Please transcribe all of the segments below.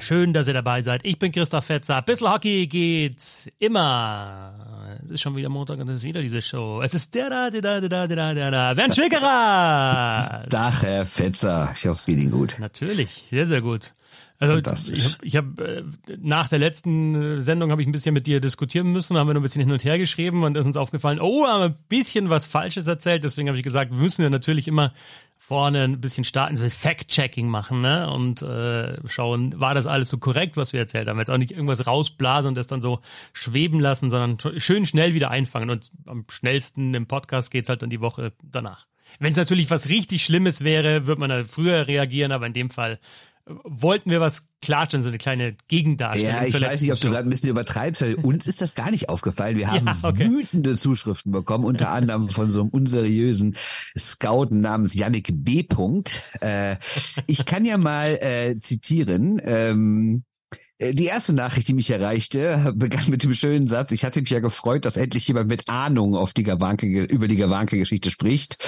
Schön, dass ihr dabei seid. Ich bin Christoph Fetzer. Bissl Hockey geht's immer. Es ist schon wieder Montag und es ist wieder diese Show. Es ist der da, der da, der da, der da, der da. Bernd Schwickerer. Dach, Herr Fetzer. Ich hoffe, es geht Ihnen gut. Natürlich, sehr, sehr gut. Also ich habe hab, äh, nach der letzten Sendung habe ich ein bisschen mit dir diskutieren müssen, haben wir noch ein bisschen hin und her geschrieben und ist uns aufgefallen, oh, haben ein bisschen was Falsches erzählt. Deswegen habe ich gesagt, wir müssen ja natürlich immer vorne ein bisschen starten, so Fact-Checking machen, ne? Und äh, schauen, war das alles so korrekt, was wir erzählt haben? Jetzt auch nicht irgendwas rausblasen und das dann so schweben lassen, sondern schön schnell wieder einfangen. Und am schnellsten im Podcast geht's halt dann die Woche danach. Wenn es natürlich was richtig Schlimmes wäre, würde man da früher reagieren, aber in dem Fall wollten wir was klarstellen, so eine kleine Gegendarstellung. Ja, ich weiß nicht, ob du gerade ein bisschen übertreibst, weil uns ist das gar nicht aufgefallen. Wir haben ja, okay. wütende Zuschriften bekommen, unter anderem von so einem unseriösen Scout namens Yannick B. Äh, ich kann ja mal äh, zitieren. Ähm, äh, die erste Nachricht, die mich erreichte, begann mit dem schönen Satz, ich hatte mich ja gefreut, dass endlich jemand mit Ahnung auf die Gawanke, über die Gawanke-Geschichte spricht.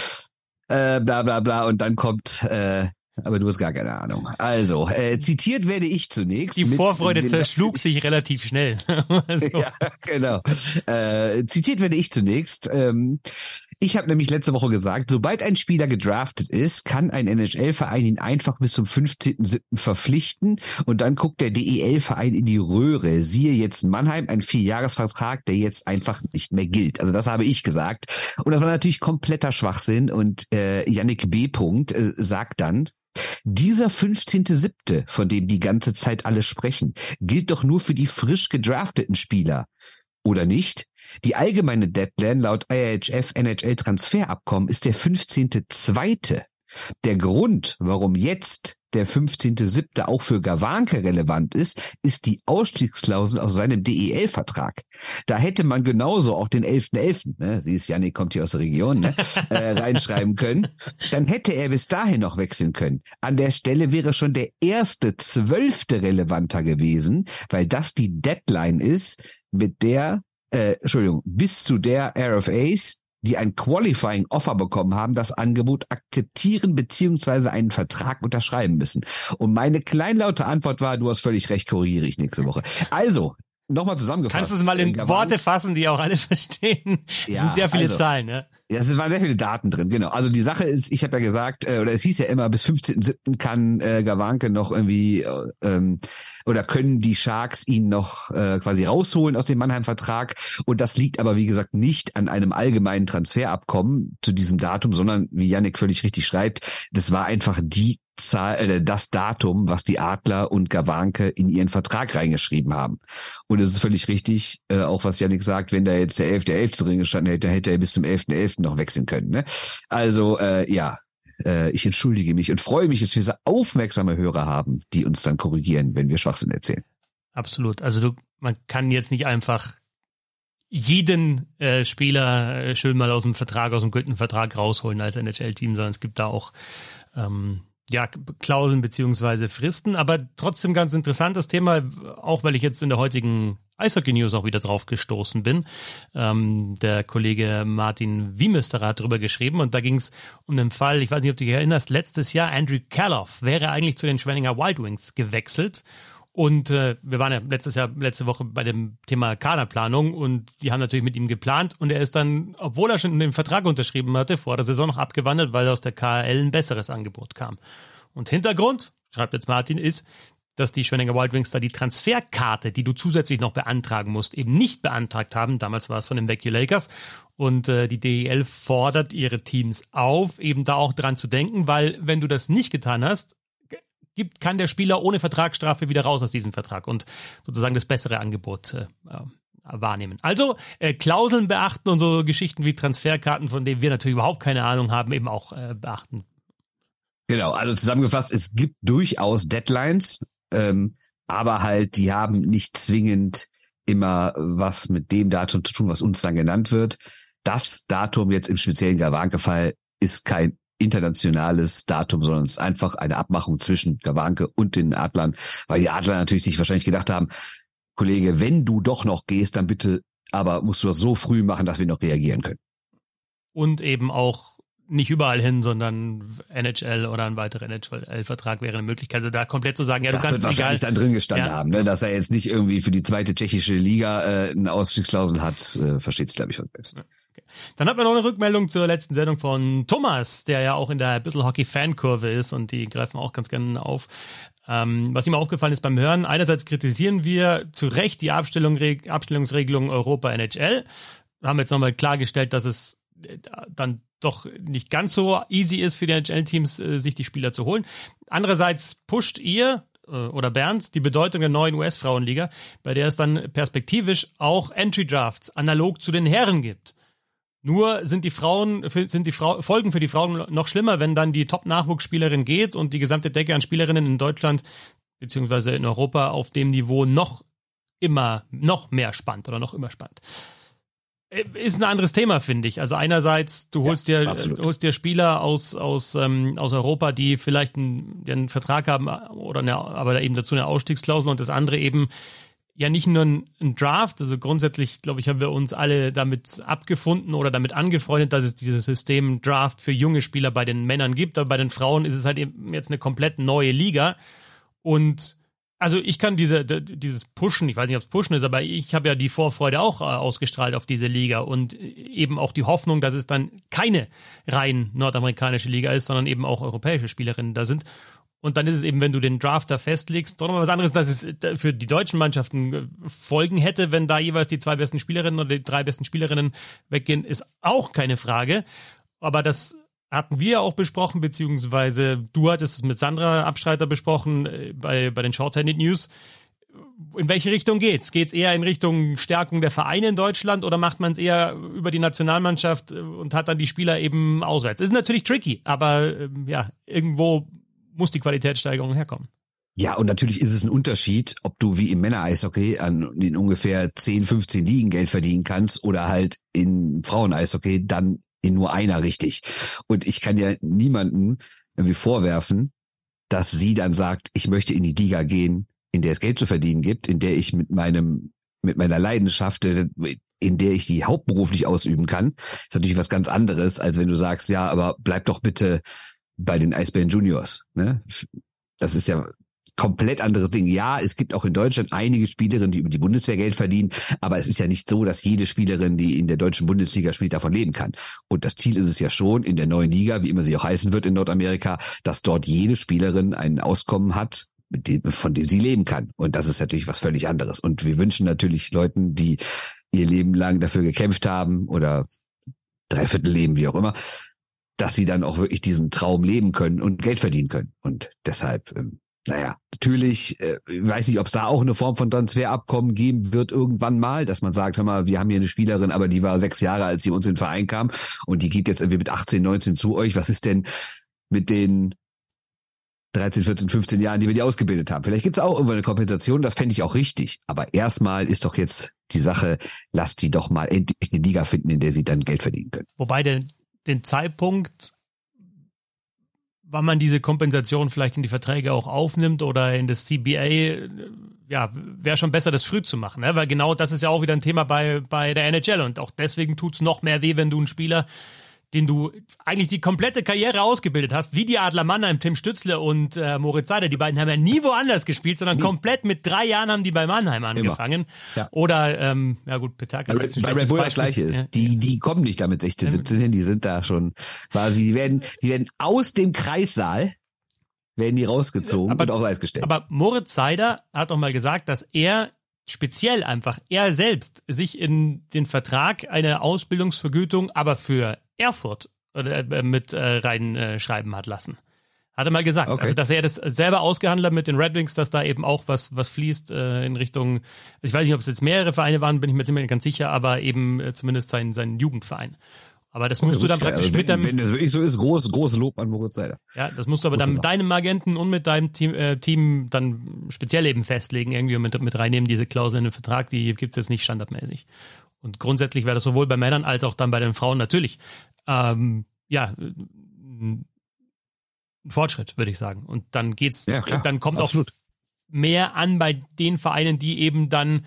Äh, bla bla bla. Und dann kommt äh, aber du hast gar keine Ahnung. Also, äh, zitiert werde ich zunächst. Die Vorfreude zerschlug sich relativ schnell. also. Ja, genau. Äh, zitiert werde ich zunächst. Ähm, ich habe nämlich letzte Woche gesagt, sobald ein Spieler gedraftet ist, kann ein NHL-Verein ihn einfach bis zum 15.07. verpflichten und dann guckt der DEL-Verein in die Röhre. Siehe jetzt Mannheim, ein Vierjahresvertrag, der jetzt einfach nicht mehr gilt. Also das habe ich gesagt. Und das war natürlich kompletter Schwachsinn und äh, Yannick B. Punkt äh, sagt dann, dieser 15.7., von dem die ganze Zeit alle sprechen, gilt doch nur für die frisch gedrafteten Spieler. Oder nicht? Die allgemeine Deadline laut IHF NHL Transferabkommen ist der 15.2. Der Grund, warum jetzt der 15.7. auch für Gawanke relevant ist, ist die Ausstiegsklausel aus seinem DEL-Vertrag. Da hätte man genauso auch den 11.11., .11., ne, sie ist Janik, kommt hier aus der Region, ne, äh, reinschreiben können. Dann hätte er bis dahin noch wechseln können. An der Stelle wäre schon der erste Zwölfte relevanter gewesen, weil das die Deadline ist, mit der, äh, Entschuldigung, bis zu der RFAs die ein Qualifying Offer bekommen haben, das Angebot akzeptieren beziehungsweise einen Vertrag unterschreiben müssen. Und meine kleinlaute Antwort war, du hast völlig recht, korrigiere ich nächste Woche. Also, nochmal zusammengefasst. Kannst du es mal in Worte fassen, die auch alle verstehen? Ja, sind sehr viele also, Zahlen, ne? Ja, es waren sehr viele Daten drin, genau. Also die Sache ist, ich habe ja gesagt, äh, oder es hieß ja immer, bis 15.07. kann äh, Gawanke noch irgendwie äh, ähm, oder können die Sharks ihn noch äh, quasi rausholen aus dem Mannheim-Vertrag. Und das liegt aber, wie gesagt, nicht an einem allgemeinen Transferabkommen zu diesem Datum, sondern, wie Yannick völlig richtig schreibt, das war einfach die Zahl, äh, das Datum, was die Adler und Gawanke in ihren Vertrag reingeschrieben haben. Und es ist völlig richtig, äh, auch was Yannick sagt, wenn da jetzt der 11.11. .11. drin gestanden hätte, hätte er bis zum 11.11. .11. noch wechseln können. Ne? Also äh, ja, äh, ich entschuldige mich und freue mich, dass wir so aufmerksame Hörer haben, die uns dann korrigieren, wenn wir Schwachsinn erzählen. Absolut. Also du, man kann jetzt nicht einfach jeden äh, Spieler äh, schön mal aus dem Vertrag, aus dem gültigen Vertrag rausholen als NHL-Team, sondern es gibt da auch ähm, ja, Klauseln beziehungsweise Fristen, aber trotzdem ganz interessantes Thema, auch weil ich jetzt in der heutigen Eishockey News auch wieder drauf gestoßen bin. Ähm, der Kollege Martin Wiemösterer hat darüber geschrieben und da ging es um den Fall, ich weiß nicht, ob du dich erinnerst, letztes Jahr Andrew Karloff wäre eigentlich zu den Schwenninger Wild Wings gewechselt und äh, wir waren ja letztes Jahr, letzte Woche bei dem Thema Kaderplanung und die haben natürlich mit ihm geplant und er ist dann, obwohl er schon den Vertrag unterschrieben hatte, vor der Saison noch abgewandelt, weil aus der KL ein besseres Angebot kam. Und Hintergrund, schreibt jetzt Martin, ist, dass die Schwenninger Wild Wings da die Transferkarte, die du zusätzlich noch beantragen musst, eben nicht beantragt haben. Damals war es von den Vacu Lakers. Und äh, die DEL fordert ihre Teams auf, eben da auch dran zu denken, weil wenn du das nicht getan hast, gibt, kann der Spieler ohne Vertragsstrafe wieder raus aus diesem Vertrag und sozusagen das bessere Angebot äh, wahrnehmen. Also äh, Klauseln beachten und so Geschichten wie Transferkarten, von denen wir natürlich überhaupt keine Ahnung haben, eben auch äh, beachten. Genau, also zusammengefasst, es gibt durchaus Deadlines, ähm, aber halt, die haben nicht zwingend immer was mit dem Datum zu tun, was uns dann genannt wird. Das Datum jetzt im speziellen Gawanke-Fall ist kein internationales Datum, sondern es ist einfach eine Abmachung zwischen Gawanke und den Adlern, weil die Adler natürlich sich wahrscheinlich gedacht haben, Kollege, wenn du doch noch gehst, dann bitte, aber musst du das so früh machen, dass wir noch reagieren können. Und eben auch nicht überall hin, sondern NHL oder ein weiterer NHL-Vertrag wäre eine Möglichkeit. Also da komplett zu sagen, ja, du das kannst wird wahrscheinlich egal, dann drin gestanden ja. haben, ne? dass er jetzt nicht irgendwie für die zweite tschechische Liga äh, eine Ausstiegsklausel hat, äh, versteht es, glaube ich, von selbst. Dann hat man noch eine Rückmeldung zur letzten Sendung von Thomas, der ja auch in der Bissel Hockey Fankurve ist und die greifen auch ganz gerne auf. Ähm, was ihm aufgefallen ist beim Hören, einerseits kritisieren wir zu Recht die Abstellung, Abstellungsregelung Europa NHL. Wir haben jetzt nochmal klargestellt, dass es äh, dann doch nicht ganz so easy ist für die NHL-Teams, äh, sich die Spieler zu holen. Andererseits pusht ihr äh, oder Bernd die Bedeutung der neuen US-Frauenliga, bei der es dann perspektivisch auch Entry-Drafts analog zu den Herren gibt. Nur sind die Frauen, sind die Frau, Folgen für die Frauen noch schlimmer, wenn dann die Top-Nachwuchsspielerin geht und die gesamte Decke an Spielerinnen in Deutschland beziehungsweise in Europa auf dem Niveau noch immer, noch mehr spannt oder noch immer spannt. Äh, ist ein anderes Thema, finde ich. Also einerseits, du holst ja, dir, holst dir Spieler aus, aus, ähm, aus Europa, die vielleicht einen, einen Vertrag haben oder eine, aber eben dazu eine Ausstiegsklausel und das andere eben ja nicht nur ein, ein Draft, also grundsätzlich, glaube ich, haben wir uns alle damit abgefunden oder damit angefreundet, dass es dieses System Draft für junge Spieler bei den Männern gibt, aber bei den Frauen ist es halt eben jetzt eine komplett neue Liga. Und also ich kann diese, dieses Pushen, ich weiß nicht, ob es Pushen ist, aber ich habe ja die Vorfreude auch äh, ausgestrahlt auf diese Liga. Und eben auch die Hoffnung, dass es dann keine rein nordamerikanische Liga ist, sondern eben auch europäische Spielerinnen da sind. Und dann ist es eben, wenn du den Drafter festlegst, doch nochmal was anderes, dass es äh, für die deutschen Mannschaften äh, Folgen hätte, wenn da jeweils die zwei besten Spielerinnen oder die drei besten Spielerinnen weggehen, ist auch keine Frage. Aber das hatten wir auch besprochen, beziehungsweise du hattest es mit Sandra Abstreiter besprochen äh, bei, bei den Shorthanded News. In welche Richtung geht's? Geht's eher in Richtung Stärkung der Vereine in Deutschland oder macht man es eher über die Nationalmannschaft und hat dann die Spieler eben auswärts? Ist natürlich tricky, aber ähm, ja, irgendwo muss die Qualitätssteigerung herkommen. Ja, und natürlich ist es ein Unterschied, ob du wie im Männer-Eishockey an in ungefähr 10, 15 Ligen Geld verdienen kannst oder halt in Frauen-Eishockey dann in nur einer richtig. Und ich kann ja niemanden irgendwie vorwerfen, dass sie dann sagt, ich möchte in die Liga gehen, in der es Geld zu verdienen gibt, in der ich mit meinem, mit meiner Leidenschaft, in der ich die hauptberuflich ausüben kann. Ist natürlich was ganz anderes, als wenn du sagst, ja, aber bleib doch bitte bei den Eisbären Juniors. Ne? Das ist ja komplett anderes Ding. Ja, es gibt auch in Deutschland einige Spielerinnen, die über die Bundeswehr Geld verdienen, aber es ist ja nicht so, dass jede Spielerin, die in der deutschen Bundesliga spielt, davon leben kann. Und das Ziel ist es ja schon in der neuen Liga, wie immer sie auch heißen wird in Nordamerika, dass dort jede Spielerin ein Auskommen hat, dem, von dem sie leben kann. Und das ist natürlich was völlig anderes. Und wir wünschen natürlich Leuten, die ihr Leben lang dafür gekämpft haben oder dreiviertel Leben, wie auch immer, dass sie dann auch wirklich diesen Traum leben können und Geld verdienen können. Und deshalb ähm, naja, natürlich, äh, weiß nicht, ob es da auch eine Form von Transferabkommen geben wird irgendwann mal, dass man sagt, hör mal, wir haben hier eine Spielerin, aber die war sechs Jahre, als sie uns in den Verein kam und die geht jetzt irgendwie mit 18, 19 zu euch. Was ist denn mit den 13, 14, 15 Jahren, die wir die ausgebildet haben? Vielleicht gibt es auch irgendwo eine Kompensation, das fände ich auch richtig. Aber erstmal ist doch jetzt die Sache, lasst die doch mal endlich eine Liga finden, in der sie dann Geld verdienen können. Wobei den, den Zeitpunkt wann man diese Kompensation vielleicht in die Verträge auch aufnimmt oder in das CBA, ja, wäre schon besser, das früh zu machen, ne? weil genau das ist ja auch wieder ein Thema bei, bei der NHL und auch deswegen tut's noch mehr weh, wenn du einen Spieler den du eigentlich die komplette Karriere ausgebildet hast, wie die Adler Mannheim, Tim Stützle und äh, Moritz Seider. Die beiden haben ja nie woanders gespielt, sondern nie. komplett mit drei Jahren haben die bei Mannheim angefangen. Ja. Oder, ähm, ja gut, Peterka ist Bei Red Bull das Gleiche ist. Ja. Die, die kommen nicht damit 16, 17 hin, die sind da schon quasi, die werden, die werden aus dem Kreissaal werden die rausgezogen aber, und aufs Eis gestellt. Aber Moritz Seider hat doch mal gesagt, dass er speziell einfach er selbst sich in den Vertrag eine Ausbildungsvergütung, aber für Erfurt äh, mit äh, reinschreiben hat lassen. Hat er mal gesagt. Okay. Also, dass er das selber ausgehandelt hat mit den Red Wings, dass da eben auch was, was fließt äh, in Richtung, ich weiß nicht, ob es jetzt mehrere Vereine waren, bin ich mir ziemlich ganz sicher, aber eben äh, zumindest sein, sein Jugendverein. Aber das musst okay, du dann praktisch also, mit deinem. Wenn das wirklich so ist, groß, großes Lob an Moritz Seider. Ja, das musst du aber dann mit deinem Agenten und mit deinem Team, äh, Team dann speziell eben festlegen, irgendwie mit, mit reinnehmen, diese Klausel in den Vertrag, die gibt's jetzt nicht standardmäßig. Und grundsätzlich wäre das sowohl bei Männern als auch dann bei den Frauen natürlich ähm, ja, ein Fortschritt, würde ich sagen. Und dann geht's, ja, dann kommt absolut. auch mehr an bei den Vereinen, die eben dann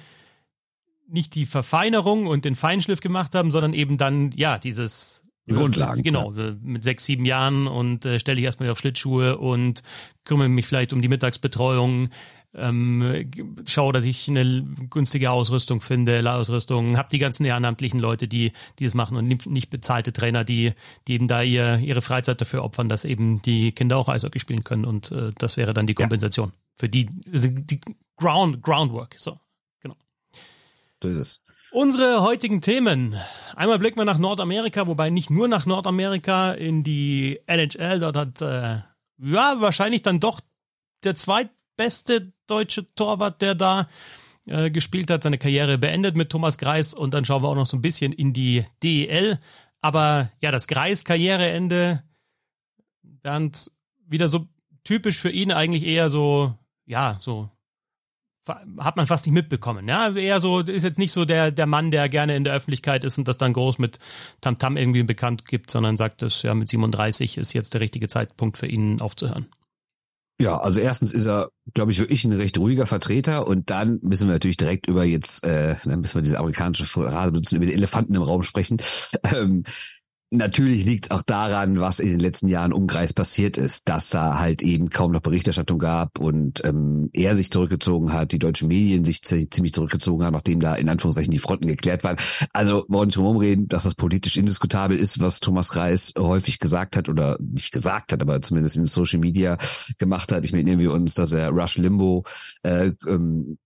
nicht die Verfeinerung und den Feinschliff gemacht haben, sondern eben dann, ja, dieses Die Grundlagen. Genau, ja. mit sechs, sieben Jahren und äh, stelle ich erstmal auf Schlittschuhe und kümmere mich vielleicht um die Mittagsbetreuung, ähm, schaue, dass ich eine günstige Ausrüstung finde, Ausrüstung, habe die ganzen ehrenamtlichen Leute, die, die das machen und nicht, bezahlte Trainer, die, die eben da ihr, ihre Freizeit dafür opfern, dass eben die Kinder auch Eishockey spielen können und äh, das wäre dann die Kompensation ja. für die, also die Ground, Groundwork, so, genau. So ist es. Unsere heutigen Themen. Einmal blicken wir nach Nordamerika, wobei nicht nur nach Nordamerika in die NHL. Dort hat äh, ja wahrscheinlich dann doch der zweitbeste deutsche Torwart, der da äh, gespielt hat, seine Karriere beendet mit Thomas Greis. Und dann schauen wir auch noch so ein bisschen in die DEL. Aber ja, das Greis-Karriereende, Bernd, wieder so typisch für ihn eigentlich eher so, ja, so hat man fast nicht mitbekommen. Ja, eher so, ist jetzt nicht so der, der Mann, der gerne in der Öffentlichkeit ist und das dann groß mit Tamtam -Tam irgendwie bekannt gibt, sondern sagt, dass ja mit 37 ist jetzt der richtige Zeitpunkt für ihn aufzuhören. Ja, also erstens ist er, glaube ich, wirklich ein recht ruhiger Vertreter und dann müssen wir natürlich direkt über jetzt, äh, dann müssen wir diese amerikanische Phrase benutzen, über die Elefanten im Raum sprechen. Ähm, Natürlich liegt es auch daran, was in den letzten Jahren um Kreis passiert ist, dass da halt eben kaum noch Berichterstattung gab und ähm, er sich zurückgezogen hat, die deutschen Medien sich ziemlich zurückgezogen haben, nachdem da in Anführungszeichen die Fronten geklärt waren. Also wollen wir nicht reden, dass das politisch indiskutabel ist, was Thomas Kreis häufig gesagt hat oder nicht gesagt hat, aber zumindest in Social Media gemacht hat. Ich meine, erinnern wir uns, dass er Rush Limbo äh, ähm,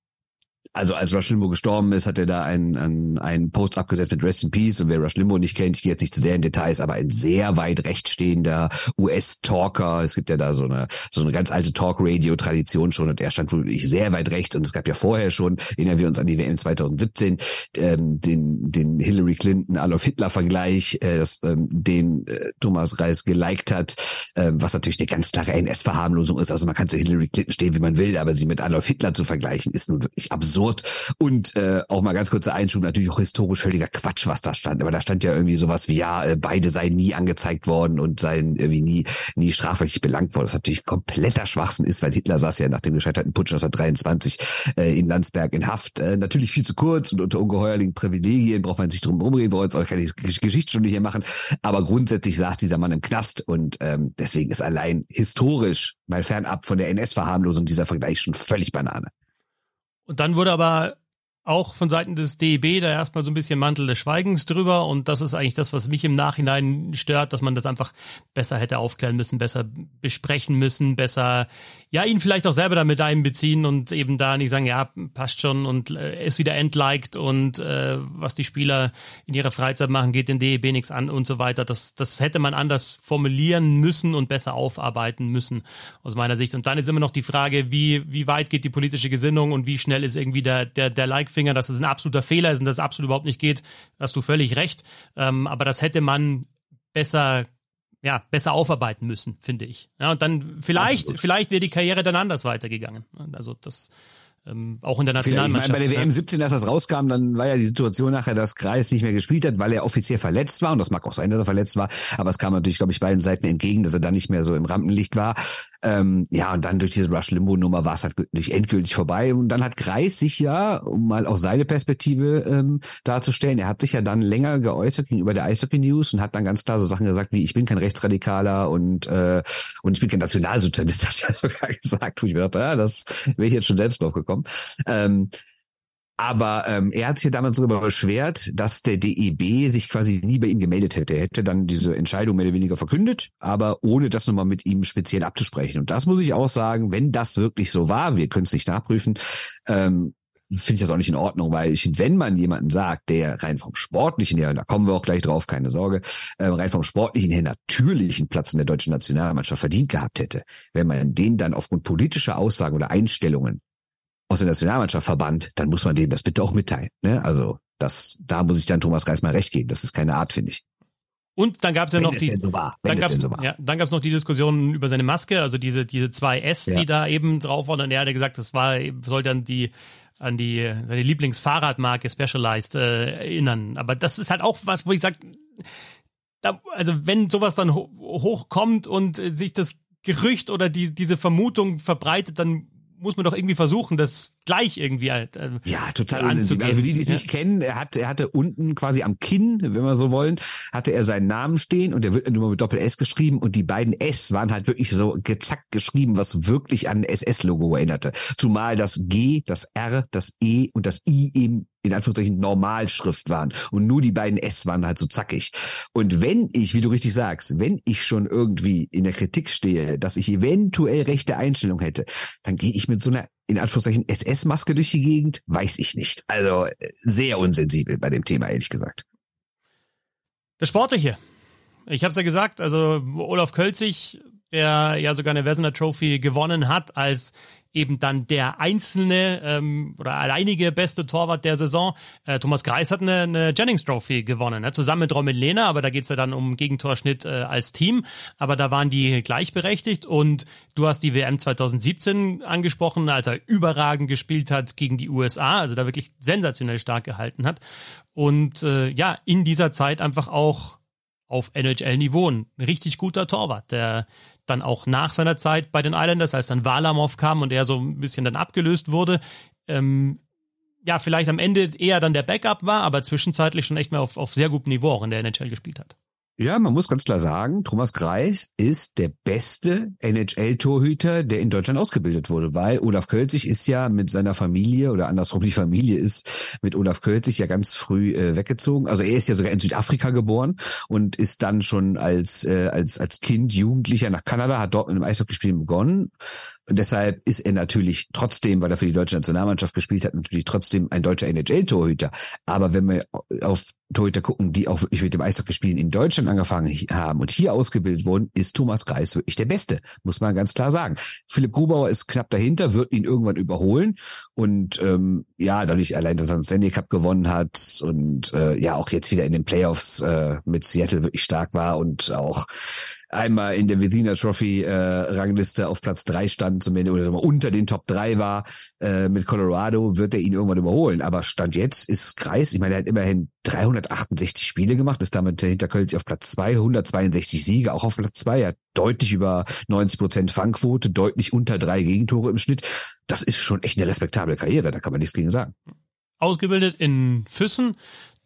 also als Rush Limbo gestorben ist, hat er da einen, einen, einen Post abgesetzt mit Rest in Peace. Und wer Rush Limbo nicht kennt, ich gehe jetzt nicht zu sehr in Details, aber ein sehr weit rechtstehender US-Talker. Es gibt ja da so eine, so eine ganz alte Talk-Radio-Tradition schon und er stand wohl sehr weit rechts. Und es gab ja vorher schon, erinnern wir uns an die WM 2017, ähm, den, den Hillary Clinton Adolf Hitler-Vergleich, äh, das, ähm, den äh, Thomas Reis geliked hat, äh, was natürlich eine ganz klare NS-Verharmlosung ist. Also man kann zu Hillary Clinton stehen, wie man will, aber sie mit Adolf Hitler zu vergleichen, ist nun wirklich absurd absurd. Und äh, auch mal ganz kurzer Einschub, natürlich auch historisch völliger Quatsch, was da stand. Aber da stand ja irgendwie sowas wie, ja, äh, beide seien nie angezeigt worden und seien irgendwie nie, nie strafrechtlich belangt worden. Das natürlich kompletter Schwachsinn ist, weil Hitler saß ja nach dem gescheiterten Putsch 1923 äh, in Landsberg in Haft. Äh, natürlich viel zu kurz und unter ungeheuerlichen Privilegien braucht man sich drum rumreden, wollen jetzt auch keine Geschichtsstunde hier machen. Aber grundsätzlich saß dieser Mann im Knast und ähm, deswegen ist allein historisch, mal fernab von der NS-Verharmlosung dieser Vergleich schon völlig Banane. Und dann wurde aber auch von Seiten des DEB da erstmal so ein bisschen Mantel des Schweigens drüber und das ist eigentlich das, was mich im Nachhinein stört, dass man das einfach besser hätte aufklären müssen, besser besprechen müssen, besser, ja, ihn vielleicht auch selber damit einbeziehen und eben da nicht sagen, ja, passt schon und äh, ist wieder entliked und äh, was die Spieler in ihrer Freizeit machen, geht den DEB nichts an und so weiter. Das, das hätte man anders formulieren müssen und besser aufarbeiten müssen, aus meiner Sicht. Und dann ist immer noch die Frage, wie, wie weit geht die politische Gesinnung und wie schnell ist irgendwie der, der, der Like Finger, dass es ein absoluter Fehler ist und dass es absolut überhaupt nicht geht, hast du völlig recht. Ähm, aber das hätte man besser ja, besser aufarbeiten müssen, finde ich. Ja, und dann vielleicht, Absolut. vielleicht wäre die Karriere dann anders weitergegangen. Also das ähm, auch in der Nationalmannschaft. Ich meine, bei der WM 17, als das rauskam, dann war ja die Situation nachher, dass Kreis nicht mehr gespielt hat, weil er offiziell verletzt war. Und das mag auch sein, dass er verletzt war. Aber es kam natürlich, glaube ich, beiden Seiten entgegen, dass er dann nicht mehr so im Rampenlicht war. Ähm, ja, und dann durch diese Rush Limbo Nummer war es halt nicht endgültig vorbei. Und dann hat Kreis sich ja, um mal auch seine Perspektive ähm, darzustellen, er hat sich ja dann länger geäußert gegenüber der Eishockey News und hat dann ganz klar so Sachen gesagt wie, ich bin kein Rechtsradikaler und, äh, und ich bin kein Nationalsozialist, hat er sogar gesagt. Wo ich mir dachte, ja, das wäre ich jetzt schon selbst drauf gekommen. Ähm, aber ähm, er hat sich damals darüber beschwert, dass der DEB sich quasi nie bei ihm gemeldet hätte. Er hätte dann diese Entscheidung mehr oder weniger verkündet, aber ohne das nochmal mit ihm speziell abzusprechen. Und das muss ich auch sagen, wenn das wirklich so war, wir können es nicht nachprüfen, ähm, finde ich das auch nicht in Ordnung, weil ich, wenn man jemanden sagt, der rein vom Sportlichen her, da kommen wir auch gleich drauf, keine Sorge, äh, rein vom Sportlichen her natürlichen Platz in der deutschen Nationalmannschaft verdient gehabt hätte, wenn man den dann aufgrund politischer Aussagen oder Einstellungen aus der Nationalmannschaft verbannt, dann muss man dem das bitte auch mitteilen. Ne? Also das, da muss ich dann Thomas Reis mal recht geben. Das ist keine Art, finde ich. Und dann gab es ja noch die, so dann gab es so ja, dann gab's noch die Diskussion über seine Maske, also diese diese zwei S, ja. die da eben drauf waren. Und er hatte gesagt, das war soll dann die an die seine Lieblingsfahrradmarke Specialized äh, erinnern. Aber das ist halt auch was, wo ich sage, also wenn sowas dann ho hochkommt und sich das Gerücht oder die diese Vermutung verbreitet, dann muss man doch irgendwie versuchen, das gleich irgendwie halt, äh, ja total anzugehen. Also die, die es ja. nicht kennen, er hat er hatte unten quasi am Kinn, wenn wir so wollen, hatte er seinen Namen stehen und der wird nur mit Doppel S geschrieben und die beiden S waren halt wirklich so gezackt geschrieben, was wirklich an SS-Logo erinnerte. Zumal das G, das R, das E und das I eben in Anführungszeichen Normalschrift waren und nur die beiden S waren halt so zackig. Und wenn ich, wie du richtig sagst, wenn ich schon irgendwie in der Kritik stehe, dass ich eventuell rechte Einstellung hätte, dann gehe ich mit so einer in Anführungszeichen SS-Maske durch die Gegend, weiß ich nicht. Also sehr unsensibel bei dem Thema, ehrlich gesagt. Das Sportliche. Ich habe es ja gesagt, also Olaf Kölzig, der ja sogar eine Wesener Trophy gewonnen hat als eben dann der einzelne ähm, oder alleinige beste Torwart der Saison. Äh, Thomas Greis hat eine, eine Jennings Trophy gewonnen, ne? zusammen mit Roman Lehner, aber da geht's ja dann um Gegentorschnitt äh, als Team. Aber da waren die gleichberechtigt und du hast die WM 2017 angesprochen, als er überragend gespielt hat gegen die USA, also da wirklich sensationell stark gehalten hat. Und äh, ja, in dieser Zeit einfach auch auf NHL-Niveau ein richtig guter Torwart, der dann auch nach seiner Zeit bei den Islanders, als dann Walamov kam und er so ein bisschen dann abgelöst wurde, ähm, ja, vielleicht am Ende eher dann der Backup war, aber zwischenzeitlich schon echt mal auf, auf sehr gutem Niveau auch in der NHL gespielt hat. Ja, man muss ganz klar sagen, Thomas Greis ist der beste NHL-Torhüter, der in Deutschland ausgebildet wurde, weil Olaf Kölzig ist ja mit seiner Familie oder andersrum die Familie ist mit Olaf Kölzig ja ganz früh äh, weggezogen. Also er ist ja sogar in Südafrika geboren und ist dann schon als äh, als als Kind Jugendlicher nach Kanada, hat dort mit dem Eishockeyspielen begonnen und deshalb ist er natürlich trotzdem, weil er für die deutsche Nationalmannschaft gespielt hat, natürlich trotzdem ein deutscher NHL-Torhüter. Aber wenn wir auf Torhüter gucken, die auch wirklich mit dem Eishockeyspielen in Deutschland angefangen haben und hier ausgebildet wurden, ist Thomas Greis wirklich der Beste, muss man ganz klar sagen. Philipp Grubauer ist knapp dahinter, wird ihn irgendwann überholen und ähm, ja, dadurch allein, dass er den Stanley Cup gewonnen hat und äh, ja auch jetzt wieder in den Playoffs äh, mit Seattle wirklich stark war und auch einmal in der Vezina Trophy äh, Rangliste auf Platz drei stand, zumindest oder unter den Top drei war äh, mit Colorado, wird er ihn irgendwann überholen. Aber Stand jetzt ist Kreis, ich meine, er hat immerhin 368 Spiele gemacht, ist damit hinter Köln auf Platz zwei, 162 Siege, auch auf Platz zwei, er hat deutlich über 90 Prozent Fangquote, deutlich unter drei Gegentore im Schnitt. Das ist schon echt eine respektable Karriere, da kann man nichts gegen sagen. Ausgebildet in Füssen,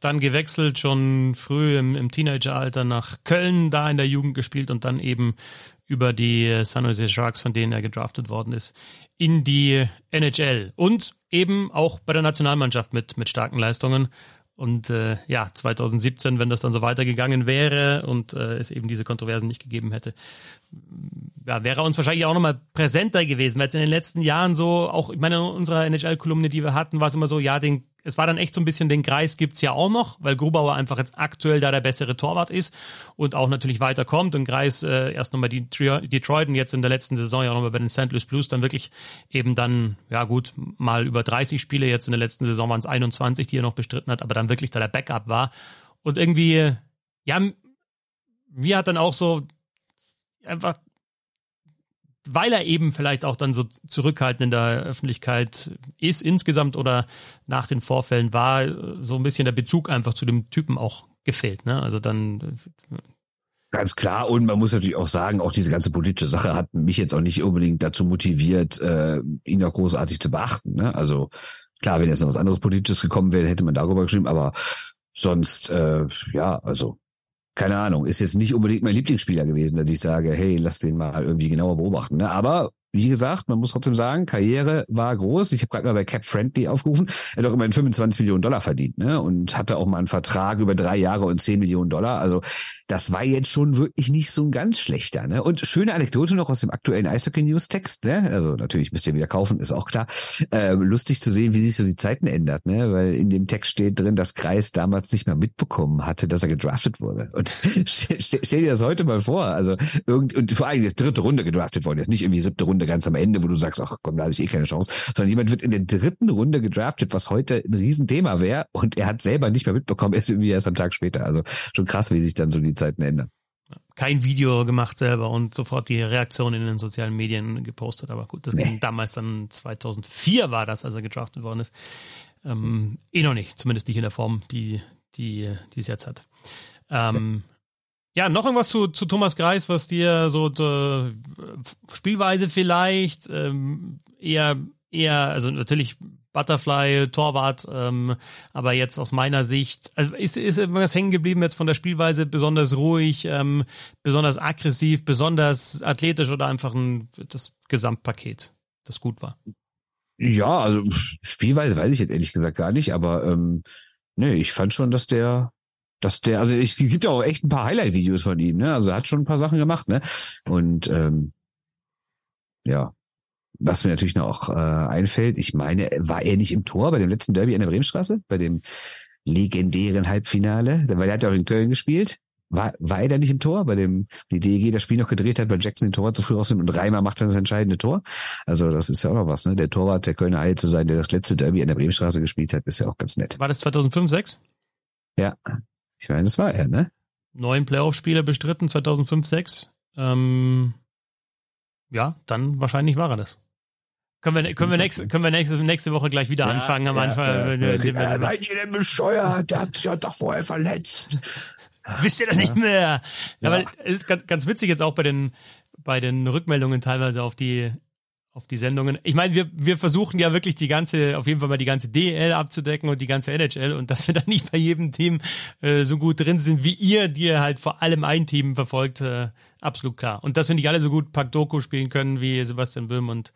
dann gewechselt schon früh im, im Teenageralter nach Köln, da in der Jugend gespielt und dann eben über die San Jose Sharks, von denen er gedraftet worden ist, in die NHL und eben auch bei der Nationalmannschaft mit, mit starken Leistungen. Und äh, ja, 2017, wenn das dann so weitergegangen wäre und äh, es eben diese Kontroversen nicht gegeben hätte, ja, wäre uns wahrscheinlich auch nochmal präsenter gewesen, weil es in den letzten Jahren so, auch, ich meine, in unserer NHL-Kolumne, die wir hatten, war es immer so, ja, den es war dann echt so ein bisschen, den Kreis gibt's ja auch noch, weil Grubauer einfach jetzt aktuell da der bessere Torwart ist und auch natürlich weiterkommt und Kreis äh, erst nochmal die Detroit und jetzt in der letzten Saison ja nochmal bei den St. Louis Blues dann wirklich eben dann, ja gut, mal über 30 Spiele, jetzt in der letzten Saison waren es 21, die er noch bestritten hat, aber dann wirklich da der Backup war und irgendwie, ja, mir hat dann auch so einfach weil er eben vielleicht auch dann so zurückhaltend in der Öffentlichkeit ist insgesamt oder nach den Vorfällen war, so ein bisschen der Bezug einfach zu dem Typen auch gefällt. Ne? Also dann Ganz klar, und man muss natürlich auch sagen, auch diese ganze politische Sache hat mich jetzt auch nicht unbedingt dazu motiviert, äh, ihn auch großartig zu beachten. Ne? Also klar, wenn jetzt noch was anderes Politisches gekommen wäre, hätte man darüber geschrieben, aber sonst, äh, ja, also keine Ahnung, ist jetzt nicht unbedingt mein Lieblingsspieler gewesen, dass ich sage, hey, lass den mal irgendwie genauer beobachten. Ne? Aber wie gesagt, man muss trotzdem sagen, Karriere war groß. Ich habe gerade mal bei Cap Friendly aufgerufen. Er hat doch immerhin 25 Millionen Dollar verdient, ne? Und hatte auch mal einen Vertrag über drei Jahre und 10 Millionen Dollar. Also das war jetzt schon wirklich nicht so ein ganz schlechter, ne? Und schöne Anekdote noch aus dem aktuellen Eishockey News Text, ne? Also natürlich müsst ihr wieder kaufen, ist auch klar. Ähm, lustig zu sehen, wie sich so die Zeiten ändert, ne? Weil in dem Text steht drin, dass Kreis damals nicht mehr mitbekommen hatte, dass er gedraftet wurde. Und stell, stell dir das heute mal vor. Also irgend, und vor allem jetzt dritte Runde gedraftet worden, jetzt nicht irgendwie siebte Runde Runde ganz am Ende, wo du sagst, ach komm, da habe ich eh keine Chance, sondern jemand wird in der dritten Runde gedraftet, was heute ein Riesenthema wäre und er hat selber nicht mehr mitbekommen, ist irgendwie erst am Tag später. Also schon krass, wie sich dann so die Zeiten ändern. Kein Video gemacht selber und sofort die Reaktion in den sozialen Medien gepostet, aber gut, das nee. ging damals dann 2004 war das, als er gedraftet worden ist. Ähm, eh noch nicht, zumindest nicht in der Form, die, die, die es jetzt hat. Ähm, ja, noch irgendwas zu, zu Thomas Greis, was dir so äh, Spielweise vielleicht, ähm, eher, eher, also natürlich Butterfly, Torwart, ähm, aber jetzt aus meiner Sicht, also ist, ist irgendwas hängen geblieben jetzt von der Spielweise, besonders ruhig, ähm, besonders aggressiv, besonders athletisch oder einfach ein, das Gesamtpaket, das gut war? Ja, also Spielweise weiß ich jetzt ehrlich gesagt gar nicht, aber ähm, nee, ich fand schon, dass der, dass der, also es gibt ja auch echt ein paar Highlight-Videos von ihm, ne? Also er hat schon ein paar Sachen gemacht, ne? Und ähm, ja, was mir natürlich noch äh, einfällt, ich meine, war er nicht im Tor bei dem letzten Derby an der Bremenstraße, bei dem legendären Halbfinale, weil er hat ja auch in Köln gespielt. War, war er da nicht im Tor, bei dem die DEG das Spiel noch gedreht hat, weil Jackson den Tor zu früh rausnimmt und Reimer macht dann das entscheidende Tor? Also das ist ja auch noch was, ne? Der Torwart der Kölner Haie zu sein, der das letzte Derby an der Bremenstraße gespielt hat, ist ja auch ganz nett. War das 2005, 6? Ja, ich meine, das war er, ne? Neun Playoff-Spiele bestritten, 2005, 6. Ähm, ja, dann wahrscheinlich war er das. Können wir, können wir, nächste, können wir nächste, nächste Woche gleich wieder ja, anfangen am ja, Anfang. Ja, ja, Seid ihr denn bescheuert? Der hat sich ja doch vorher verletzt. Wisst ihr das nicht mehr? Ja, weil es ist ganz, ganz witzig jetzt auch bei den, bei den Rückmeldungen teilweise auf die, auf die Sendungen. Ich meine, wir, wir versuchen ja wirklich die ganze, auf jeden Fall mal die ganze DL abzudecken und die ganze NHL und dass wir da nicht bei jedem Team äh, so gut drin sind wie ihr, die ihr halt vor allem ein Team verfolgt, äh, absolut klar. Und dass wir nicht alle so gut Pack Doku spielen können wie Sebastian Böhm und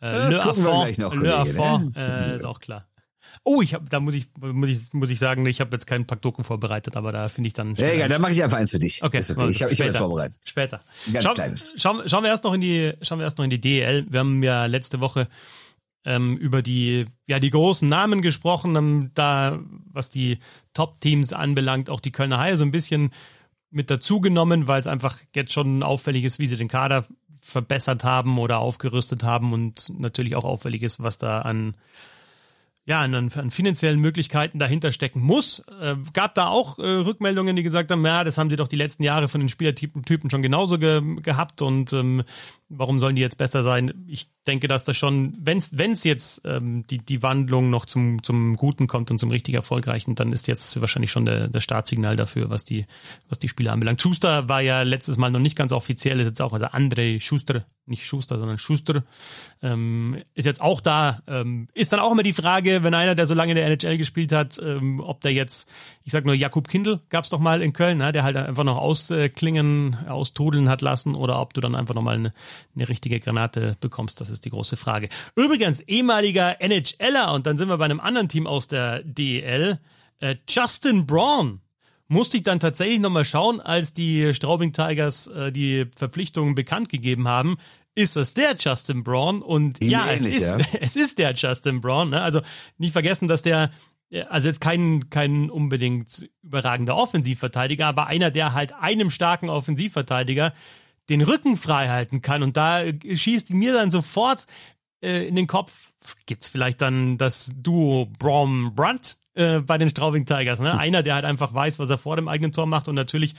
äh, Le Affont, Le Affont, äh, ist auch klar. Oh, ich habe, da muss ich, muss ich, muss ich sagen, ich habe jetzt keinen Paktoku vorbereitet, aber da finde ich dann. Ja, egal, dann mache ich einfach eins für dich. Okay, okay. ich habe ich hab das vorbereitet. Später. Ganz Schau, kleines. Schauen, schauen wir erst noch in die, schauen wir erst noch in die DEL. Wir haben ja letzte Woche ähm, über die, ja, die großen Namen gesprochen, ähm, da, was die Top-Teams anbelangt, auch die Kölner Haie so ein bisschen mit dazugenommen, weil es einfach jetzt schon auffällig ist, wie sie den Kader verbessert haben oder aufgerüstet haben und natürlich auch auffällig ist, was da an ja, an, an finanziellen Möglichkeiten dahinter stecken muss. Äh, gab da auch äh, Rückmeldungen, die gesagt haben, ja, das haben sie doch die letzten Jahre von den Spielertypen schon genauso ge gehabt und ähm, warum sollen die jetzt besser sein? Ich denke, dass das schon, wenn es jetzt ähm, die, die Wandlung noch zum, zum Guten kommt und zum richtig Erfolgreichen, dann ist jetzt wahrscheinlich schon der, der Startsignal dafür, was die, was die Spieler anbelangt. Schuster war ja letztes Mal noch nicht ganz offiziell, ist jetzt auch, also André Schuster, nicht Schuster, sondern Schuster, ähm, ist jetzt auch da. Ähm, ist dann auch immer die Frage, wenn einer, der so lange in der NHL gespielt hat, ähm, ob der jetzt, ich sag nur, Jakub Kindl gab's doch mal in Köln, ne, der halt einfach noch ausklingen, austrudeln hat lassen, oder ob du dann einfach noch mal eine, eine richtige Granate bekommst, das ist die große Frage. Übrigens, ehemaliger NHLer, und dann sind wir bei einem anderen Team aus der DEL, äh, Justin Braun musste ich dann tatsächlich nochmal schauen, als die Straubing Tigers äh, die Verpflichtungen bekannt gegeben haben. Ist das der Justin Braun? Und Ihm ja, ähnlich, es ist, ja. es ist der Justin Braun. Ne? Also nicht vergessen, dass der, also jetzt kein, kein unbedingt überragender Offensivverteidiger, aber einer, der halt einem starken Offensivverteidiger den Rücken frei halten kann. Und da schießt mir dann sofort äh, in den Kopf, gibt's vielleicht dann das Duo Brom Brunt äh, bei den Straubing Tigers. Ne? Einer, der halt einfach weiß, was er vor dem eigenen Tor macht und natürlich